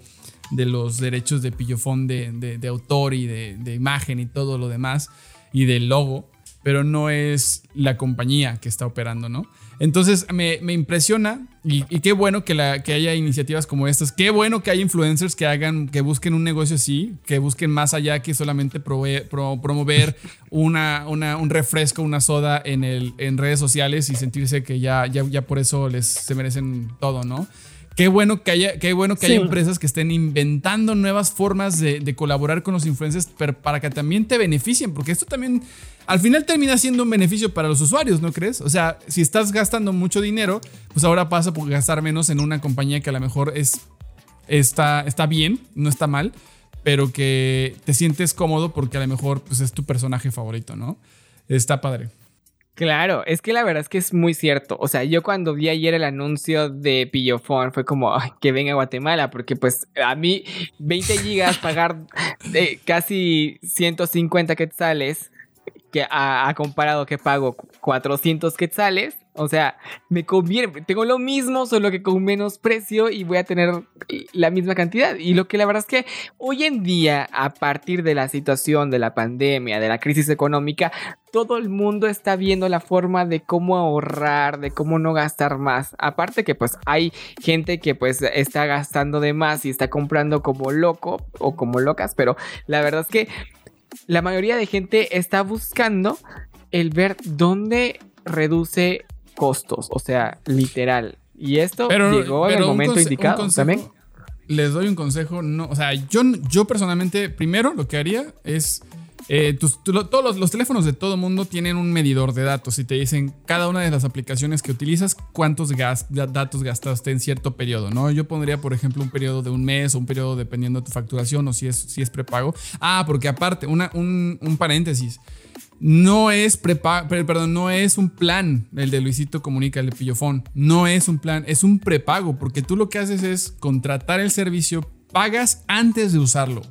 Speaker 5: de los derechos de pillofón de, de- de autor y de, de imagen y todo lo demás y del logo, pero no es la compañía que está operando, ¿no? Entonces me, me impresiona y, qué bueno que, la, que haya iniciativas como estas, qué bueno que haya influencers que hagan, que busquen un negocio así, que busquen más allá que solamente pro- promover una, una- un refresco, una soda en, el, en redes sociales y sentirse que ya, ya, ya por eso les, se merecen todo, ¿no? Qué bueno que haya, qué bueno que haya empresas que estén inventando nuevas formas de, de colaborar con los influencers pero para que también te beneficien, porque esto también al final termina siendo un beneficio para los usuarios, ¿no crees? O sea, si estás gastando mucho dinero, pues ahora pasa por gastar menos en una compañía que a lo mejor es, está, está bien, no está mal, pero que te sientes cómodo porque a lo mejor pues, es tu personaje favorito, ¿no? Está padre.
Speaker 3: Claro, es que la verdad es que es muy cierto. O sea, yo cuando vi ayer el anuncio de Pillofón fue como "Ay, que venga a Guatemala, porque pues a mí 20 gigas pagar de casi 150 quetzales que a, a comparado que pago 400 quetzales. O sea, me conviene, tengo lo mismo, solo que con menos precio y voy a tener la misma cantidad. Y lo que la verdad es que hoy en día, a partir de la situación de la pandemia, de la crisis económica, todo el mundo está viendo la forma de cómo ahorrar, de cómo no gastar más. Aparte que pues hay gente que pues está gastando de más y está comprando como loco o como locas, pero la verdad es que la mayoría de gente está buscando el ver dónde reduce costos, o sea, literal. Y esto llegó en el momento indicado
Speaker 5: consejo-
Speaker 3: también.
Speaker 5: Les doy un consejo. No, o sea, yo, yo personalmente, primero lo que haría es. Eh, todos los, teléfonos de todo mundo tienen un medidor de datos y te dicen cada una de las aplicaciones que utilizas cuántos gas- da- datos gastaste en cierto periodo, ¿no? Yo pondría, por ejemplo, un periodo de un mes o un periodo dependiendo de tu facturación o si es, si prepago. Ah, porque aparte, un, paréntesis. No es prepa- per- perdón, no es un plan el de Luisito Comunica, el de Pillofón. No es un plan, es un prepago, porque tú lo que haces es contratar el servicio, pagas antes de usarlo.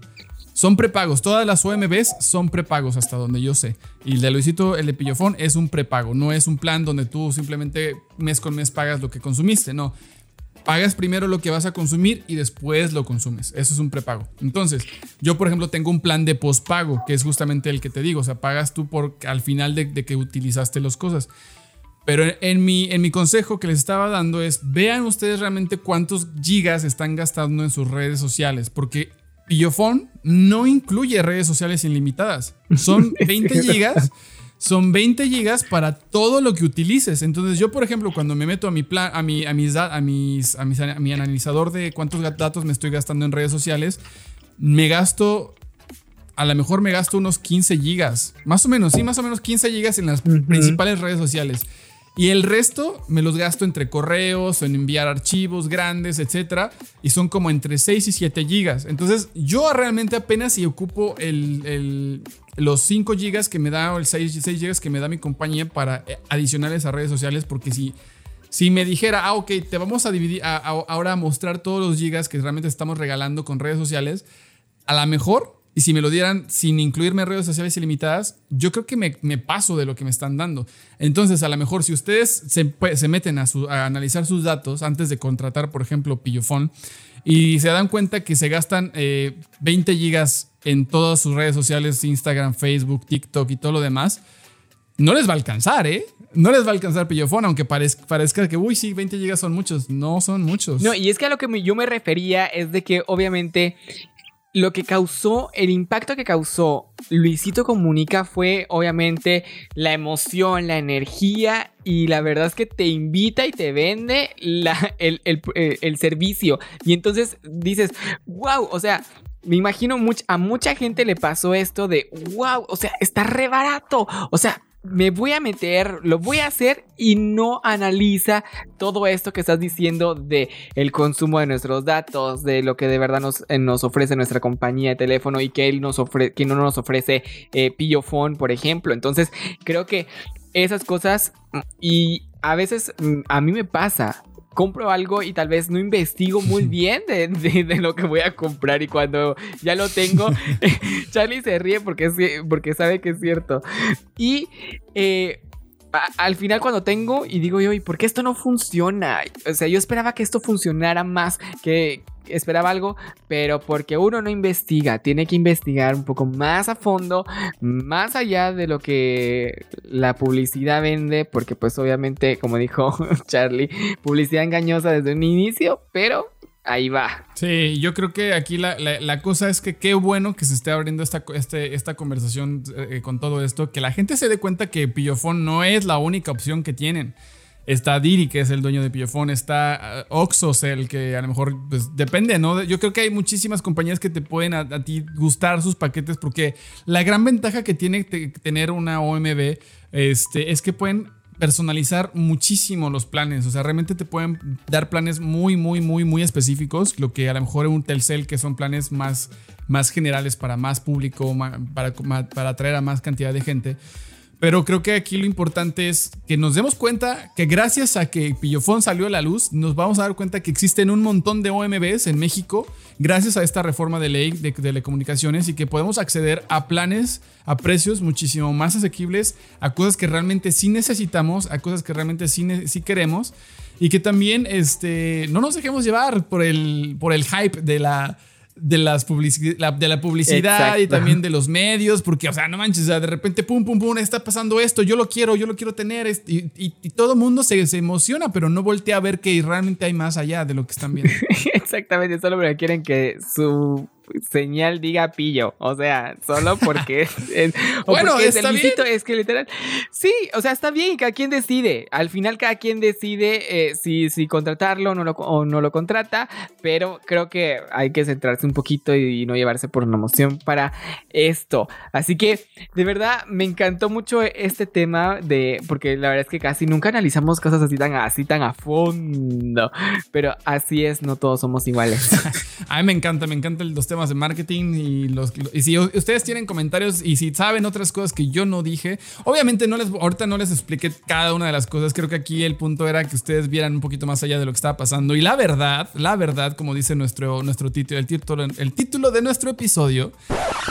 Speaker 5: Son prepagos. Todas las OMBs son prepagos hasta donde yo sé. Y el de Luisito, el de Pillofón, es un prepago. No es un plan donde tú simplemente mes con mes pagas lo que consumiste. No. Pagas primero lo que vas a consumir y después lo consumes. Eso es un prepago. Entonces, yo, por ejemplo, tengo un plan de pospago, que es justamente el que te digo. O sea, pagas tú por al final de, que utilizaste las cosas. Pero en mi, en mi consejo que les estaba dando es, vean ustedes realmente cuántos gigas están gastando en sus redes sociales, porque Pillofón no incluye redes sociales ilimitadas. Son 20 gigas. Son 20 gigas para todo lo que utilices. Entonces, yo, por ejemplo, cuando me meto a mi plan, a mi, a mis, a mis, a mis- a mi analizador de cuántos datos me estoy gastando en redes sociales, me gasto. A lo mejor me gasto unos 15 gigas. Más o menos, sí, más o menos 15 gigas en las principales redes sociales. Y el resto me los gasto entre correos, en enviar archivos grandes, etcétera. Y son como entre 6 y 7 gigas. Entonces, yo realmente apenas si ocupo el, los 5 gigas que me da o el 6, 6 gigas que me da mi compañía para eh, adicionales a redes sociales. Porque si, si me dijera, ah, ok, te vamos a dividir, ahora a mostrar todos los gigas que realmente estamos regalando con redes sociales, a lo mejor, y si me lo dieran sin incluirme redes sociales ilimitadas, yo creo que me, paso de lo que me están dando. Entonces, a lo mejor, si ustedes se, meten a, analizar sus datos antes de contratar, por ejemplo, Pillofón, y se dan cuenta que se gastan eh, 20 gigas en todas sus redes sociales, Instagram, Facebook, TikTok y todo lo demás, no les va a alcanzar, ¿eh? No les va a alcanzar Pillofón, aunque parezca, parezca que, uy, sí, 20 gigas son muchos. No son muchos.
Speaker 3: No, y es que a lo que yo me refería es de que obviamente lo que causó, el impacto que causó Luisito Comunica fue obviamente la emoción, la energía y la verdad es que te invita y te vende la- el, servicio. Y entonces dices, wow, o sea... Me imagino a mucha gente le pasó esto de, wow, o sea, está re barato. O sea, me voy a meter, lo voy a hacer y no analiza todo esto que estás diciendo de el consumo de nuestros datos, de lo que de verdad nos, eh, nos ofrece nuestra compañía de teléfono y que él nos ofrece, que no nos ofrece eh, Pillofón, por ejemplo. Entonces, creo que esas cosas mm, y a veces mm, a mí me pasa. Compro algo y tal vez no investigo muy bien de, de- de lo que voy a comprar y cuando ya lo tengo, Charlie se ríe porque, porque sabe que es cierto. Y eh, a- al final cuando tengo y digo yo, ¿y por qué esto no funciona? O sea, yo esperaba que esto funcionara más, que esperaba algo, pero porque uno no investiga, tiene que investigar un poco más a fondo, más allá de lo que la publicidad vende, porque pues obviamente, como dijo Charlie, publicidad engañosa desde un inicio, pero ahí va.
Speaker 5: Sí, yo creo que aquí la, la- cosa es que qué bueno que se esté abriendo esta, este- esta conversación eh, con todo esto, que la gente se dé cuenta que Pillofón no es la única opción que tienen. Está Diri, que es el dueño de Pillofón, está uh, Oxocel, que a lo mejor pues, depende, ¿no? Yo creo que hay muchísimas compañías que te pueden a, ti gustar sus paquetes, porque la gran ventaja que tiene te- tener una OMB este, es que pueden personalizar muchísimo los planes. O sea, realmente te pueden dar planes muy, muy, muy, muy específicos. Lo que a lo mejor un Telcel, que son planes más, más generales para más público, para, para atraer a más cantidad de gente. Pero creo que aquí lo importante es que nos demos cuenta que gracias a que Pillofón salió a la luz, nos vamos a dar cuenta que existen un montón de OMBs en México gracias a esta reforma de ley de telecomunicaciones y que podemos acceder a planes a precios muchísimo más asequibles, a cosas que realmente sí necesitamos, a cosas que realmente sí, sí queremos y que también este, no nos dejemos llevar por el, por el hype de la de, las publici- la, de la publicidad y también de los medios, porque, o sea, no manches, o sea, de repente, pum, pum, pum, está pasando esto, yo lo quiero, yo lo quiero tener, es- y, y- y todo el mundo se, se emociona, pero no voltea a ver que realmente hay más allá de lo que están viendo.
Speaker 3: Exactamente, solo porque quieren que su señal diga pillo. O sea, solo porque es. es- o
Speaker 5: Bueno,
Speaker 3: porque es
Speaker 5: bien.
Speaker 3: Que literal. Sí, o sea, está bien, cada quien decide. Al final, cada quien decide eh, si, si contratarlo o no, lo, o no lo contrata. Pero creo que hay que centrarse un poquito y, no llevarse por una emoción para esto. Así que, de verdad, me encantó mucho este tema de. Porque la verdad es que casi nunca analizamos cosas así tan, así tan a fondo. Pero así es, no todos somos iguales.
Speaker 5: A mí me encanta, me encantan los temas de marketing y, los, y si ustedes tienen comentarios y si saben otras cosas que yo no dije, obviamente no les, ahorita no les expliqué cada una de las cosas. Creo que aquí el punto era que ustedes vieran un poquito más allá de lo que estaba pasando. Y la verdad, la verdad, como dice nuestro, nuestro título, el título, el título de nuestro episodio,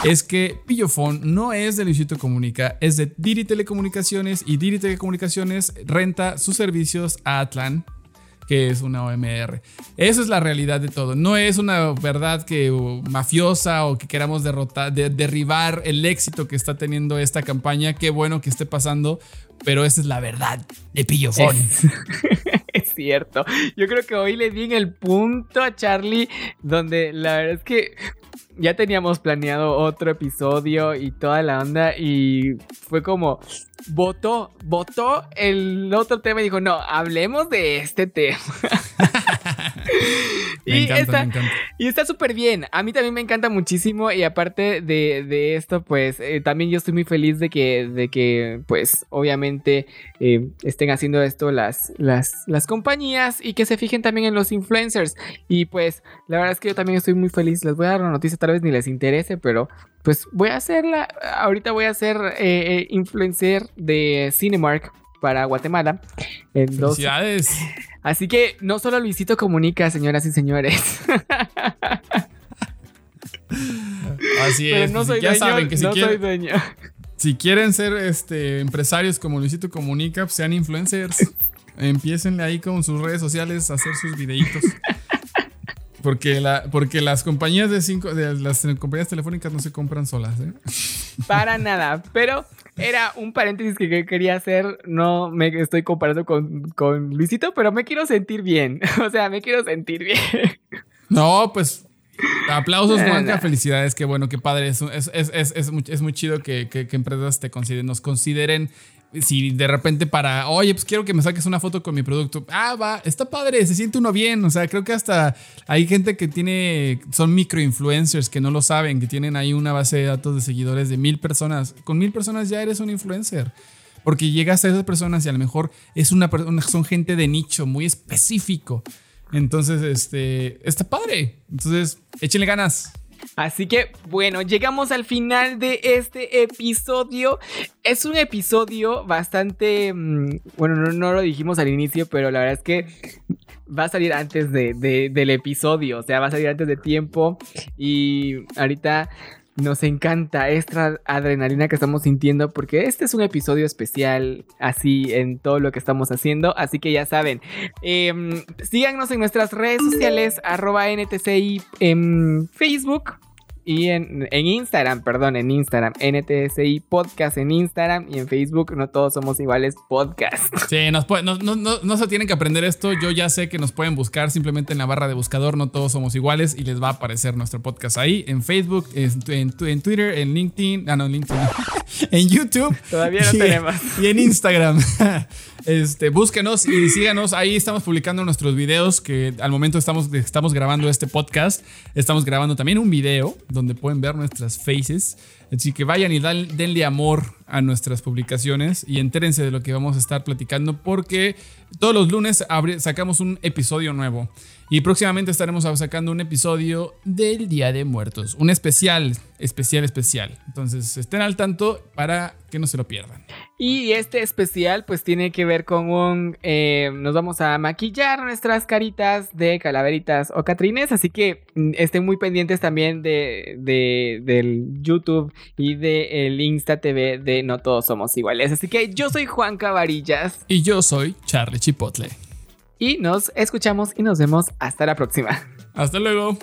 Speaker 5: es que Pillofón no es de Luisito Comunica, es de Diri Telecomunicaciones y Diri Telecomunicaciones renta sus servicios a Atlan que es una OMR. Eso es la realidad de todo. No es una verdad que uh, mafiosa o que queramos derrotar, derribar el éxito que está teniendo esta campaña. Qué bueno que esté pasando, pero esa es la verdad de Pillofón.
Speaker 3: Es, cierto. Yo creo que hoy le di en el punto a Charlie donde la verdad es que ya teníamos planeado otro episodio y toda la onda y fue como votó, votó el otro tema y dijo, no, hablemos de este tema.
Speaker 5: me,
Speaker 3: y
Speaker 5: encanta,
Speaker 3: está,
Speaker 5: me encanta.
Speaker 3: Y está súper bien. A mí también me encanta muchísimo. Y aparte de, de esto, pues eh, también yo estoy muy feliz de que, de que pues obviamente eh, estén haciendo esto las, las, las compañías y que se fijen también en los influencers. Y pues la verdad es que yo también estoy muy feliz. Les voy a dar una noticia, tal vez ni les interese, pero pues voy a hacerla. Ahorita voy a ser eh, influencer de Cinemark para Guatemala. En dos,
Speaker 5: Felicidades.
Speaker 3: Así que no solo Luisito comunica, señoras y señores.
Speaker 5: Así
Speaker 3: Pero
Speaker 5: es.
Speaker 3: no
Speaker 5: pues,
Speaker 3: soy
Speaker 5: ya
Speaker 3: dueño,
Speaker 5: saben que si
Speaker 3: no
Speaker 5: quieren,
Speaker 3: soy dueño.
Speaker 5: si quieren ser este, empresarios como Luisito Comunica, pues sean influencers. Empiecenle ahí con sus redes sociales a hacer sus videitos. Porque, la, porque las compañías de cinco, de las compañías telefónicas no se compran solas, ¿eh?
Speaker 3: Para nada. Pero era un paréntesis que que quería hacer. No me estoy comparando con, con Luisito, pero me quiero sentir bien. O sea, me quiero sentir bien.
Speaker 5: No, pues aplausos, Juanca.
Speaker 3: no.
Speaker 5: Felicidades, qué bueno, qué padre. Es, es, es, es, es muy, es muy chido que, que- que empresas te consideren, nos consideren. Si de repente para, oye, pues quiero que me saques una foto con mi producto. Ah, va, está padre, se siente uno bien. O sea, creo que hasta hay gente que tiene, son microinfluencers que no lo saben, que tienen ahí una base de datos de seguidores de mil personas. Con mil personas ya eres un influencer. Porque llegas a esas personas y a lo mejor es una, per- una- son gente de nicho muy específico. Entonces, este, está padre. Entonces, échenle ganas.
Speaker 3: Así que, bueno, llegamos al final de este episodio. Es un episodio bastante. mm, Bueno, no, lo dijimos al inicio, pero la verdad es que va a salir antes de- del episodio. O sea, va a salir antes de tiempo. Y ahorita nos encanta esta adrenalina que estamos sintiendo porque este es un episodio especial así en todo lo que estamos haciendo. Así que ya saben, em, síganos en nuestras redes sociales, arroba NTCI en Facebook. Y en, en Instagram, perdón, en Instagram, NTSI Podcast en Instagram y en Facebook, no todos somos iguales podcast.
Speaker 5: Sí, nos puede- no, no- no- no se tienen que aprender esto. Yo ya sé que nos pueden buscar simplemente en la barra de buscador. No todos somos iguales y les va a aparecer nuestro podcast ahí en Facebook, en, en- en Twitter, en LinkedIn. Ah, no, en LinkedIn. en YouTube.
Speaker 3: Todavía no
Speaker 5: y-
Speaker 3: tenemos.
Speaker 5: Y en Instagram. Este, búsquenos y síganos. Ahí estamos publicando nuestros videos que al momento estamos, estamos grabando este podcast. Estamos grabando también un video donde pueden ver nuestras faces. Así que vayan y dan- denle amor a nuestras publicaciones y entérense de lo que vamos a estar platicando porque todos los lunes sacamos un episodio nuevo. Y próximamente estaremos sacando un episodio del Día de Muertos. Un especial, especial, especial. Entonces estén al tanto para que no se lo pierdan.
Speaker 3: Y este especial pues tiene que ver con un... eh, nos vamos a maquillar nuestras caritas de calaveritas o catrines, así que mm, estén muy pendientes también de, de- del YouTube y del Insta TV de No Todos Somos Iguales. Así que yo soy Juan Cabarillas
Speaker 5: Y yo soy Charlie Chipotle.
Speaker 3: y nos escuchamos y nos vemos hasta la próxima.
Speaker 5: Hasta luego.